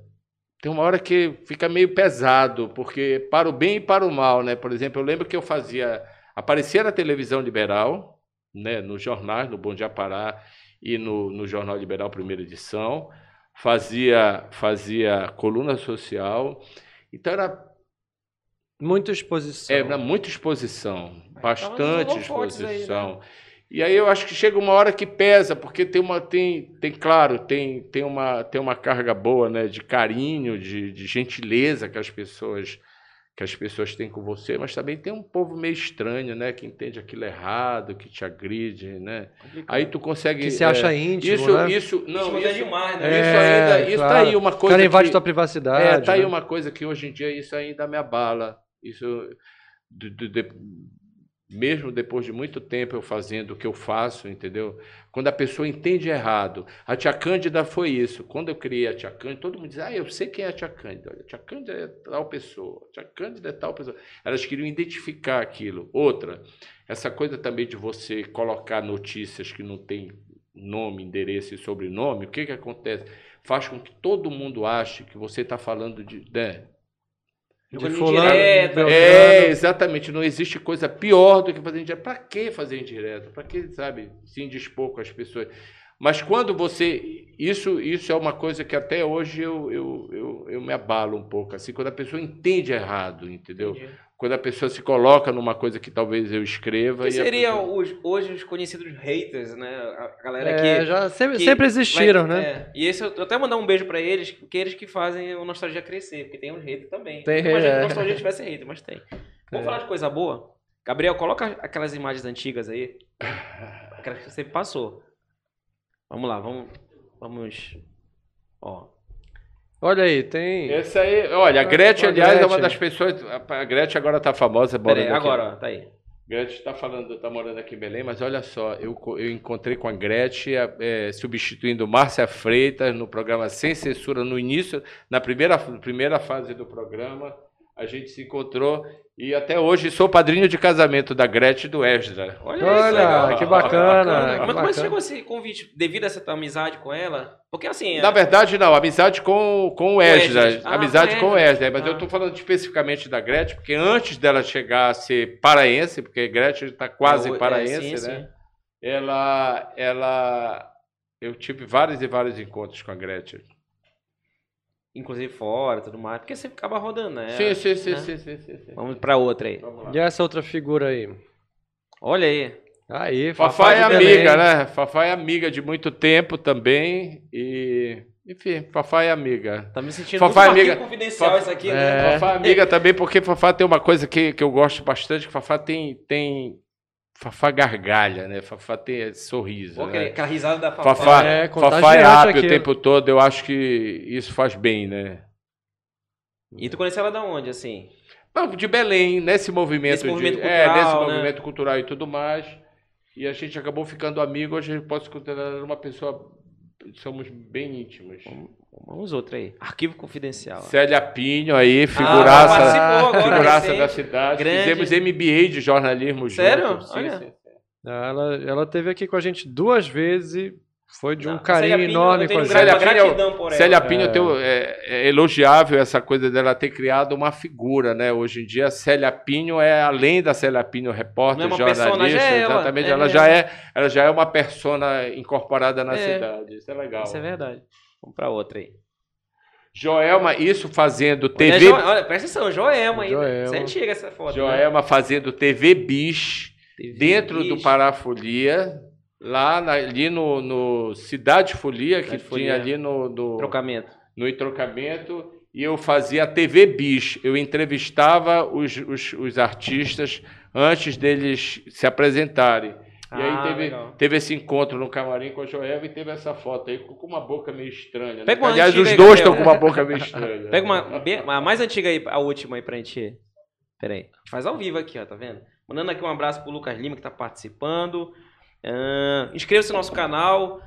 tem uma hora que fica meio pesado, porque para o bem e para o mal, né? Por exemplo, eu lembro que eu fazia, aparecia na televisão liberal, né, nos jornais, no Bom Dia Pará e no, no Jornal Liberal Primeira Edição, fazia, fazia coluna social, então era, Muita exposição. era muita exposição, bastante holofotes aí, né? exposição. E aí eu acho que chega uma hora que pesa, porque tem uma, tem, tem claro, tem, tem, uma, tem uma carga boa, né, de carinho, de, de gentileza que as pessoas que as pessoas têm com você, mas também tem um povo meio estranho, né, que entende aquilo errado, que te agride, né? Aí tu consegue Que se é, acha íntimo, isso, né? isso, não, até isso, demais, né? isso É, ainda, isso tá claro. aí uma O coisa cara invade que, tua privacidade. é, tá aí né? uma coisa que hoje em dia isso ainda me abala. Isso, de- de- de- mesmo depois de muito tempo eu fazendo o que eu faço, entendeu? Quando a pessoa entende errado. A tia Cândida foi isso. Quando eu criei a tia Cândida, todo mundo diz, ah, eu sei quem é a tia Cândida. Olha, a tia Cândida é tal pessoa. A tia Cândida é tal pessoa. Elas queriam identificar aquilo. Outra, essa coisa também de você colocar notícias que não tem nome, endereço e sobrenome, o que, que acontece? Faz com que todo mundo ache que você está falando de. Né? De fulano, indireta. É, exatamente. Não existe coisa pior do que fazer indireta. Para que fazer indireta? Para que, sabe, se indispor com as pessoas? Mas quando você. Isso, isso é uma coisa que até hoje eu, eu, eu, eu me abalo um pouco. Assim, quando a pessoa entende errado, entendeu? Entendi. Quando a pessoa se coloca numa coisa que talvez eu escreva. Que seria pessoa- os- hoje os conhecidos haters, né? A galera É, que. já sempre, que sempre existiram, vai- né? é. E esse eu eu até mandar um beijo pra eles, porque eles que fazem o Nostalgia crescer, porque tem uns haters também. Tem, imagina que é. o Nostalgia tivesse hater, mas tem. Vamos É. falar de coisa boa? Gabriel, coloca aquelas imagens antigas aí. Aquelas que você passou. Vamos lá, vamos. Vamos. Ó. Olha aí, tem. Essa aí, olha, a Gretchen, aliás, é uma Gretchen. das pessoas. A Gretchen agora tá famosa, Pera morando aí, aqui. agora, ó, tá aí. Gretchen está falando, está morando aqui em Belém, mas olha só, eu, eu encontrei com a Gretchen eh, substituindo Márcia Freitas no programa Sem Censura no início, na primeira, primeira fase do programa. A gente se encontrou e até hoje sou padrinho de casamento da Gretchen e do Esdra. Olha, isso, Olha, legal. que bacana. que Mas como é que bacana. chegou esse convite? Devido a essa tua amizade com ela? Porque assim. Na verdade, não, amizade com, com o. Esdra. Ah, amizade com com o. Esdra. Mas Ah. eu estou falando especificamente da Gretchen, porque antes dela chegar a ser paraense, porque Gretchen está quase é, paraense, sim, né? sim. ela, ela, eu tive vários e vários encontros com a Gretchen. Inclusive fora tudo mais. Porque você acaba rodando, né? sim, sim, sim, né? sim, sim, sim, sim. Vamos pra outra aí. E essa outra figura aí? Olha aí. Aí, Fafá é Belém. amiga, né? Fafá é amiga de muito tempo também e, enfim, Fafá é amiga. Tá me sentindo Fafá é muito amiga- arquivo confidencial Fafá- isso aqui, É. né? Fafá é amiga também porque Fafá tem uma coisa que, que eu gosto bastante, que Fafá tem, tem Fafá gargalha, né? Fafá tem sorriso, Pô, né? aquela risada da Fafá. Fafá, É, Fafá é hábil o tempo todo, eu acho que isso faz bem, né? E tu conheceu ela da onde, assim? Não, de Belém, nesse movimento, Nesse movimento de, é, cultural, nesse né? movimento cultural e tudo mais. E a gente acabou ficando amigo, hoje eu posso considerar ela uma pessoa, somos bem íntimos. Vamos outra aí. Arquivo confidencial. Célia Pinho aí, Ah, figuraça, participou agora, figuraça recente. da cidade. Grande. Fizemos MBA de jornalismo Sério? sim, sim. Ela, ela teve aqui com a gente duas vezes e foi de um Não, carinho Célia Pinho, enorme eu com tenho a. Célia Pinho, gratidão por ela. Célia Pinho É. tem o- é, é elogiável essa coisa dela ter criado uma figura, né? Hoje em dia, Célia Pinho é além da Célia Pinho, repórter, Não é jornalista, já é ela. exatamente. É ela, já é, ela já é uma persona incorporada na É. cidade. Isso é legal. Isso é verdade. Vamos pra outra aí. Joelma, isso fazendo Olha, TV. Jo- olha, presta atenção, Joelma ainda. Joelma. Isso é antiga essa foto. né? Joelma fazendo TV Bis TV dentro do Bis. Parafolia, lá na- ali no, no Cidade Folia, que Cidade tinha Folia. ali no, no, Trocamento. no entrocamento, e eu fazia a TV Bis. Eu entrevistava os, os, os artistas antes deles se apresentarem. E Ah, aí teve, legal. teve esse encontro no camarim com a Joelma e teve essa foto aí com uma boca meio estranha. né? Aliás, os dois estão com uma boca meio estranha. Pega uma, bem- a mais antiga aí, a última aí pra gente. Pera aí. A gente faz ao vivo aqui, ó, tá vendo? Mandando aqui um abraço pro Lucas Lima que tá participando. Ah, Inscreva-se no nosso canal.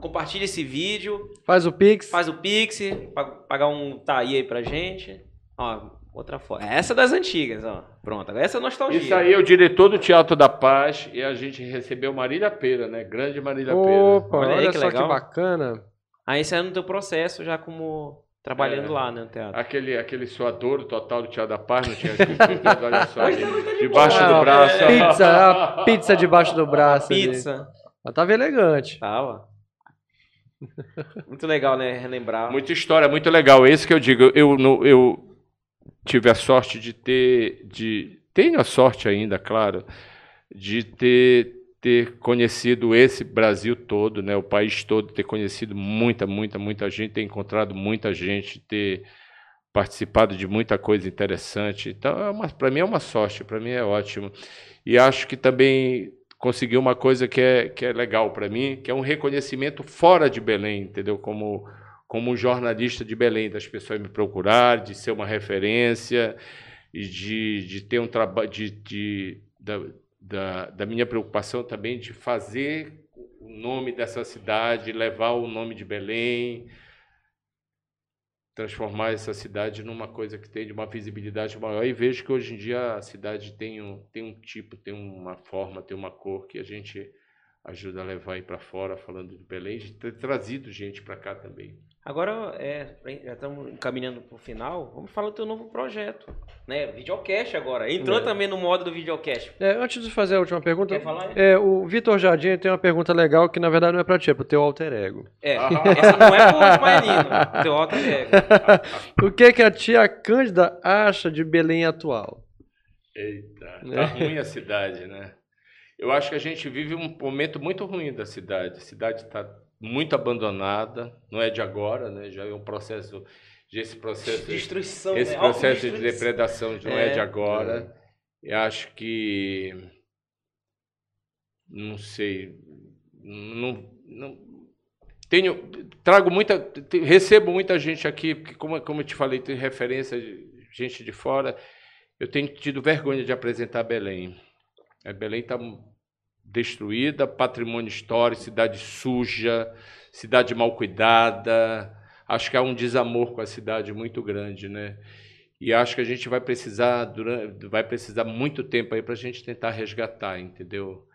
Compartilhe esse vídeo. Faz o Pix. Faz o Pix. pa- Pagar um TAI aí pra gente. Ó, Outra foto. Essa das antigas, ó. Pronto, essa é nostalgia. Isso aí é o diretor do Teatro da Paz e a gente recebeu Marília Pera, né? Grande Marília Pera. Opa, Olha olha, aí que só legal. que bacana. Aí esse é no teu processo já como trabalhando É. lá, né, no teatro. Aquele, aquele suadouro total do Teatro da Paz, não tinha olha só. Debaixo Ah, do braço. Pizza, a pizza debaixo do braço. ali. Pizza. Ela tava elegante. Tava. Muito legal, né? Relembrar. Muita história, muito legal. Esse que eu digo, eu, no- eu tive a sorte de ter, de tenho a sorte ainda, claro, de ter, ter conhecido esse Brasil todo, né, o país todo, ter conhecido muita, muita, muita gente, ter encontrado muita gente, ter participado de muita coisa interessante. Então, é para mim é uma sorte, para mim é ótimo. E acho que também consegui uma coisa que é, que é legal para mim, que é um reconhecimento fora de Belém, entendeu? Como como jornalista de Belém, das pessoas me procurarem, de ser uma referência e de, de ter um trabalho, de, de, da, da, da minha preocupação também de fazer o nome dessa cidade, levar o nome de Belém, transformar essa cidade numa coisa que tem de uma visibilidade maior. E vejo que hoje em dia a cidade tem um, tem um tipo, tem uma forma, tem uma cor que a gente ajuda a levar aí para fora, falando de Belém, de ter trazido gente para cá também. Agora, é, já estamos encaminhando pro final. Vamos falar do teu novo projeto, né? Videocast agora. Entrou É. também no modo do videocast. É, antes de fazer a última pergunta, Quer falar? é, o Vitor Jardim tem uma pergunta legal que na verdade não é pra ti, é pro teu alter ego. É, Ah. essa não é pro Maelino, teu alter ego. O que que a tia Cândida acha de Belém atual? Eita, É. tá ruim a cidade, né? Eu acho que a gente vive um momento muito ruim da cidade. A cidade está muito abandonada, não é de agora, né? Já é um processo, já esse processo, Destruição, esse né? processo de depredação não é, É. de agora. Eu acho que não sei, não, não tenho, trago muita, recebo muita gente aqui, porque como, como eu te falei, tem referência de gente de fora. Eu tenho tido vergonha de apresentar Belém. A Belém está destruída, patrimônio histórico, cidade suja, cidade mal cuidada. Acho que há um desamor com a cidade muito grande, né? E acho que a gente vai precisar durante, vai precisar muito tempo aí para a gente tentar resgatar, entendeu?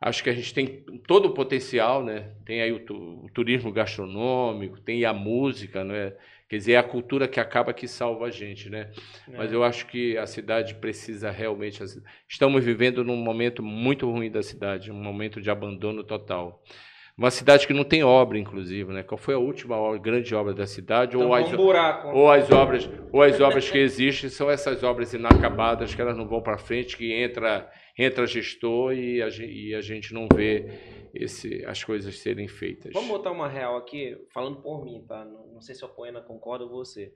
Acho que a gente tem todo o potencial, né? Tem aí o, tu- o turismo gastronômico, tem a música, né? Quer dizer, é a cultura que acaba que salva a gente, né? Mas eu acho que a cidade precisa realmente. a ci- Estamos vivendo num momento muito ruim da cidade, um momento de abandono total. Uma cidade que não tem obra, inclusive, né? Qual foi a última obra- grande obra da cidade? Então, ou, as, buraco. ou as obras, ou as obras que existem são essas obras inacabadas que elas não vão para frente, que entra entra gestor e a, e a gente não vê esse, as coisas serem feitas. Vamos botar uma real aqui, falando por mim, tá? Não, não sei se a Poena concorda ou você.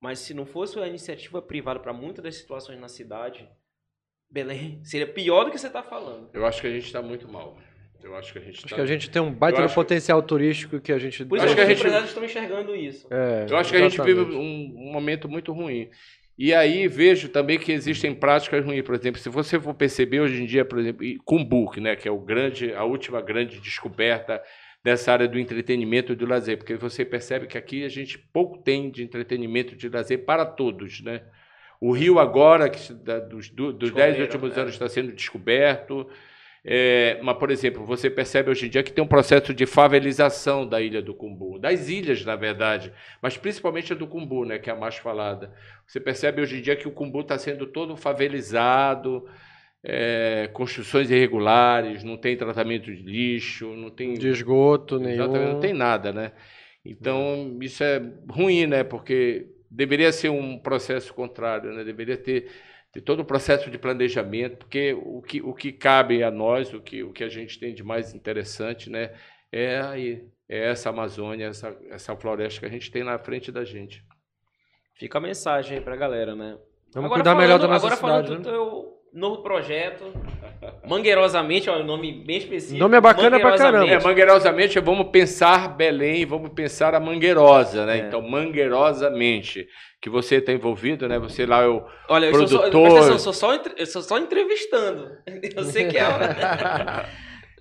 Mas se não fosse a iniciativa privada para muitas das situações na cidade, Belém seria pior do que você está falando. Eu acho que a gente está muito mal. Eu acho que a gente Acho está. que a gente tem um baita acho- potencial turístico que a gente. Por isso Acho que que a os gente- empresários estão enxergando isso. É, Eu acho que a gente vive exatamente. um, um momento muito ruim. E aí vejo também que existem práticas ruins. Por exemplo, se você for perceber hoje em dia, por exemplo, Cumbuc, né, que é o grande, a última grande descoberta dessa área do entretenimento e do lazer, porque você percebe que aqui a gente pouco tem de entretenimento de lazer para todos, né? O Rio agora, que dos, do- dos dez últimos é. anos, está sendo descoberto. É, mas, por exemplo, você percebe hoje em dia que tem um processo de favelização da ilha do Cumbu, das ilhas, na verdade, mas principalmente a do Cumbu, né, que é a mais falada. Você percebe hoje em dia que o Cumbu está sendo todo favelizado, é, construções irregulares, não tem tratamento de lixo, não tem De esgoto nenhum. Não tem nada, né? Então, isso é ruim, né? Porque deveria ser um processo contrário, né? Deveria ter, ter todo o processo de planejamento, porque o que, o que cabe a nós, o que, o que a gente tem de mais interessante, né? É aí, é essa Amazônia, essa, essa floresta que a gente tem na frente da gente. Fica a mensagem aí pra galera, né? Vamos Agora cuidar melhor da falando- nossa Agora cidade. falando do né? teu novo projeto, Mangueirosamente, ó, um nome bem específico. Nome é bacana pra Mangueirosamente. caramba. É, mangueirosamente, vamos pensar Belém, vamos pensar a Mangueirosa, né? É. Então, mangueirosamente, que você está envolvido, né? Você lá é o Olha, eu sou só, Produtor. atenção, eu sou só, eu sou só entrevistando. Eu sei que é.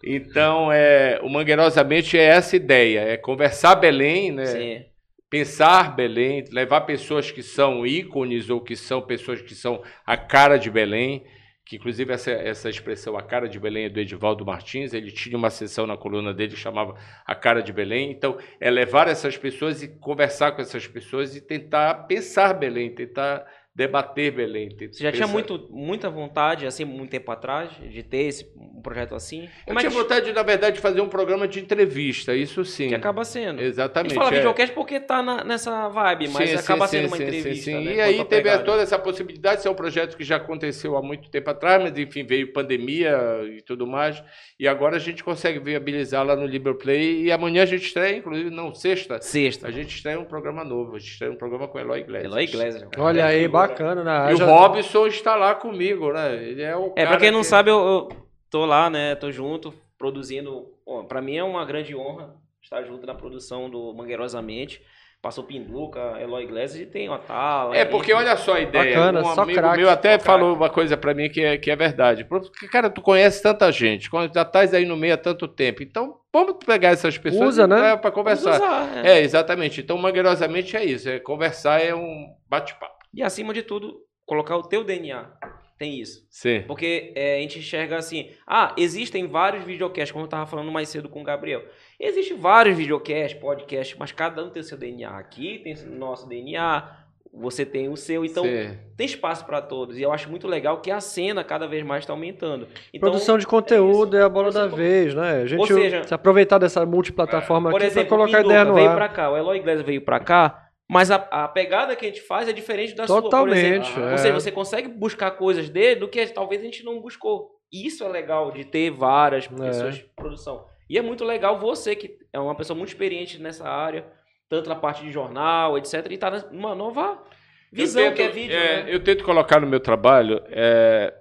Então, é, o Mangueirosamente é essa ideia, é conversar Belém, né? Sim. pensar Belém, levar pessoas que são ícones ou que são pessoas que são a cara de Belém, que inclusive essa, essa expressão, a cara de Belém, é do Edivaldo Martins, ele tinha uma sessão na coluna dele que chamava A Cara de Belém. Então, é levar essas pessoas e conversar com essas pessoas e tentar pensar Belém, tentar debater Belém. Você já tinha muito, muita vontade, assim, muito tempo atrás, de ter esse, um projeto assim? Como eu é tinha que... vontade, na verdade, de fazer um programa de entrevista, isso sim. Que acaba sendo. Exatamente. A gente fala é. videocast porque tá na, nessa vibe, mas sim, acaba sim, sendo sim, uma entrevista. Sim, né? E aí teve pegada. toda essa possibilidade, esse é um projeto que já aconteceu há muito tempo atrás, mas enfim, veio pandemia e tudo mais, e agora a gente consegue viabilizar lá no Liberplay, e amanhã a gente estreia, inclusive, não, sexta. Sexta. A gente estreia um programa novo, a gente estreia um programa com Eloy Iglesias. Eloy Iglesias. Olha aí, bacana, né? E o Robson está lá comigo, né? Ele é o É, pra quem não que... sabe, eu, eu tô lá, né? Tô junto, produzindo. Para mim é uma grande honra estar junto na produção do Mangueirosamente. Passou Pinduca, Eloy Iglesias e tem Otala. É, porque olha só a ideia. Bacana, um só amigo crack, meu até falou uma coisa para mim que é, que é verdade. Porque, cara, tu conhece tanta gente, já estás aí no meio há tanto tempo. Então, vamos pegar essas pessoas Usa, né? para conversar. Usar, é. é. exatamente. Então, mangueirosamente é isso. É conversar é um bate-papo. E acima de tudo, colocar o teu DNA. Tem isso. Sim. Porque é, a gente enxerga assim, ah, existem vários videocasts, como eu estava falando mais cedo com o Gabriel. Existem vários videocasts, podcasts, mas cada um tem o seu DNA. Aqui tem o nosso DNA, você tem o seu, então Sim. tem espaço para todos. E eu acho muito legal que a cena cada vez mais está aumentando. Então, Produção de conteúdo é, é a bola da vez, né? A gente Ou seja, se aproveitar dessa multiplataforma por aqui exemplo, colocar ideia no veio ar. para cá, o Eloy Iglesias veio para cá, mas a, a, pegada que a gente faz é diferente da Totalmente, sua, é. Ou seja, você consegue buscar coisas dele do que talvez a gente não buscou. E isso é legal de ter várias é. pessoas de produção. E é muito legal você, que é uma pessoa muito experiente nessa área, tanto na parte de jornal, etc., e está numa nova visão tento, que é vídeo. É, né? Eu tento colocar no meu trabalho é,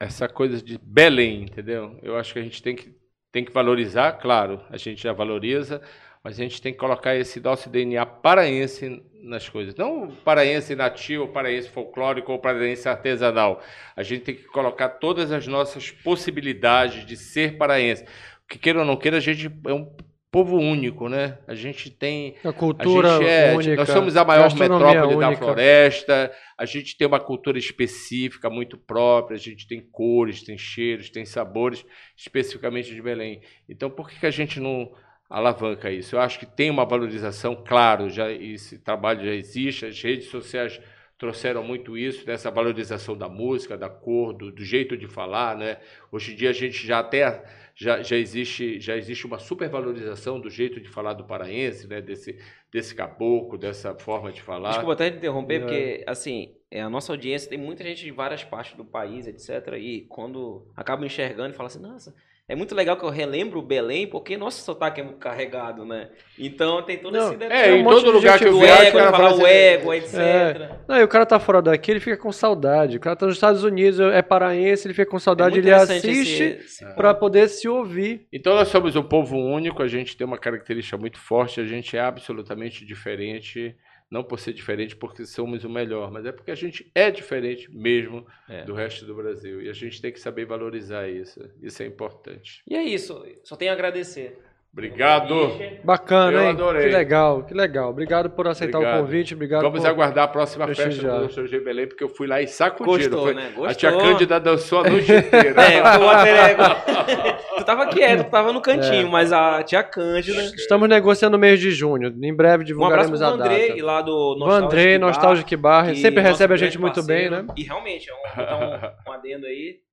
essa coisa de Belém, entendeu? Eu acho que a gente tem que, tem que valorizar, claro, a gente já valoriza, mas a gente tem que colocar esse nosso DNA paraense nas coisas. Não paraense nativo, paraense folclórico ou paraense artesanal. A gente tem que colocar todas as nossas possibilidades de ser paraense. Que queira ou não queira, a gente é um povo único, né? A gente tem a cultura a é, única, nós somos a maior metrópole única. da floresta. A gente tem uma cultura específica muito própria. A gente tem cores, tem cheiros, tem sabores especificamente de Belém. Então, por que, que a gente não alavanca isso. Eu acho que tem uma valorização, claro, já esse trabalho já existe, as redes sociais trouxeram muito isso, dessa valorização da música, da cor, do, do, jeito de falar, né? Hoje em dia a gente já até já, já existe já existe uma supervalorização do jeito de falar do paraense, né? Desse desse caboclo, dessa forma de falar. Desculpa até te interromper, é. porque assim é, a nossa audiência tem muita gente de várias partes do país, etc. E quando acaba enxergando e fala assim, nossa, é muito legal que eu relembro o Belém, porque nosso sotaque é muito carregado, né? Então tem todo não, esse detalhe. É, em um todo lugar que eu viajo, ego, cara fala o ego, etc. É. Não, e o cara tá fora daqui, ele fica com saudade. O cara tá nos Estados Unidos, é paraense, ele fica com saudade, é ele assiste para poder se ouvir. Então nós somos um povo único, a gente tem uma característica muito forte, a gente é absolutamente diferente não por ser diferente porque somos o melhor, mas é porque a gente é diferente mesmo é. do resto do Brasil. E a gente tem que saber valorizar isso. Isso é importante. E é isso. Só tenho a agradecer. Obrigado. Bacana, hein? Adorei. Que legal, que legal. Obrigado por aceitar obrigado. o convite. Obrigado Vamos por aguardar a próxima festa do Dr. G Belém, porque eu fui lá e sacudiram. Gostou, né? Gostou. A tia Cândida dançou a noite inteira. é, o tu tava quieto, tu tava no cantinho, é. mas a tia Cândida... Estamos negociando no mês de junho. Em breve divulgaremos um a data. André, lá do Nostalgic André, Nostalgic Bar. Sempre recebe a gente muito bem, né? E realmente, é um, um, um adendo aí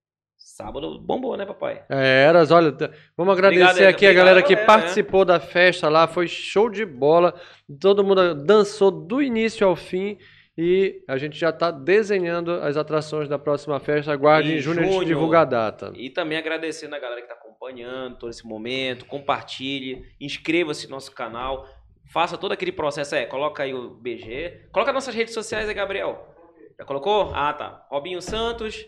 Sábado bombou, né, papai? É, Eras, olha, vamos agradecer obrigado, aqui obrigado, a galera que participou né? da festa lá, foi show de bola, todo mundo dançou do início ao fim e a gente já está desenhando as atrações da próxima festa, aguarde em, junho, junho a gente divulga a data. E também agradecendo a galera que está acompanhando todo esse momento, compartilhe, inscreva-se no nosso canal, faça todo aquele processo, é, coloca aí o BG, coloca nossas redes sociais aí, Gabriel. Já colocou? Ah, tá. Robinho Santos,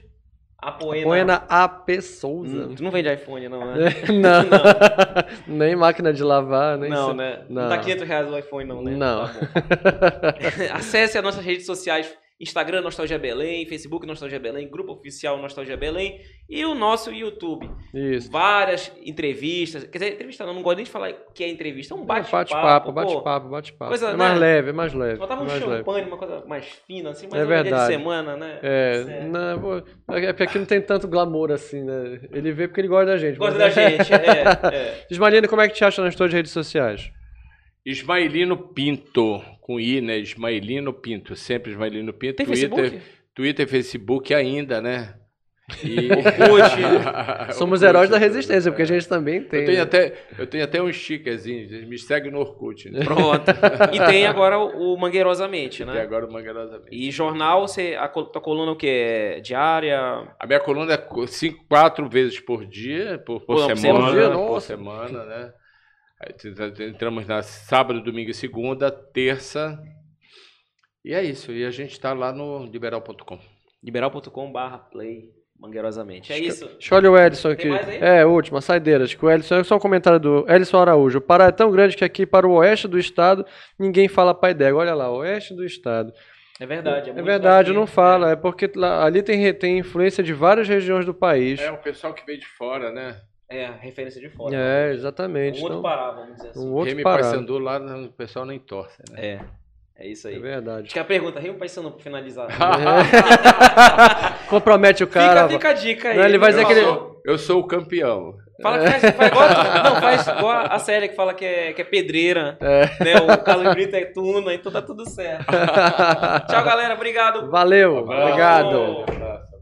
a Poena. Poena AP Souza. Hum, tu não vende iPhone, não, né? não. não. nem máquina de lavar, nem Não, né? Não. não tá 500 reais o iPhone, não, né? Não. Tá Acesse as nossas redes sociais. Instagram Nostalgia Belém, Facebook Nostalgia Belém, Grupo Oficial Nostalgia Belém e o nosso YouTube. Isso. Várias entrevistas. Quer dizer, entrevista não, não gosto nem de falar que é entrevista, é um bate-papo. Bate-papo, bate-papo, bate-papo. coisa, É mais né? leve, é mais leve. Faltava um mais leve. champanhe, uma coisa mais fina, assim, mas É hoje dia verdade. de semana, né? É, não, pô, é porque aqui não tem tanto glamour assim, né? Ele vê porque ele gosta da gente. Gosta mas- da gente, é, é. Ismaelino, como é que te acha nas tuas redes sociais? Ismaelino Pinto, com I, né? Ismaelino Pinto, sempre Ismaelino Pinto. Tem Twitter, Facebook? Twitter, Facebook ainda, né? E... Somos Orkut, heróis da resistência, porque a gente também tem. Eu tenho, né? até, eu tenho até um stickerzinho, me segue no Orkut, né? Pronto. E tem agora o o Mangueirosamente, né? agora, mangarosamente. E jornal, você, a tua coluna o quê? É diária? A minha coluna é co- cinco, quatro vezes por dia, por, por Pô, por semana, semana, por semana, né? Entramos na sábado, domingo e segunda, terça. E é isso. E a gente está lá no liberal.com. liberal.com.br play mangueirosamente. É isso. Deixa eu olhar o Edson aqui. É, última, saideiras. Que o Edson, só um comentário do Edson Araújo. O Pará é tão grande que aqui para o oeste do estado ninguém fala pai d'égua. Olha lá, oeste do estado. É verdade. É, muito verdade, daqui. não fala. É porque lá- ali tem, tem influência de várias regiões do país. É o pessoal que veio de fora, né? É, referência de fora. É, Um exatamente. outro Então, Pará, vamos dizer assim. um outro Remy Pará. Paysandu lá, o pessoal nem torce, né? É, é isso aí. É verdade. Acho que a pergunta, Rio Paisano, pra finalizar. Compromete o cara. fica, fica a dica aí. Não, ele vai dizer eu, que ele- sou, eu sou o campeão. Fala que faz, faz igual, não, faz igual a Célia que fala que é, que é pedreira. Né? O Carlos Brito é tuna, então tá tudo certo. Tchau, galera. Obrigado. Valeu, Abraço. obrigado. Um abraço.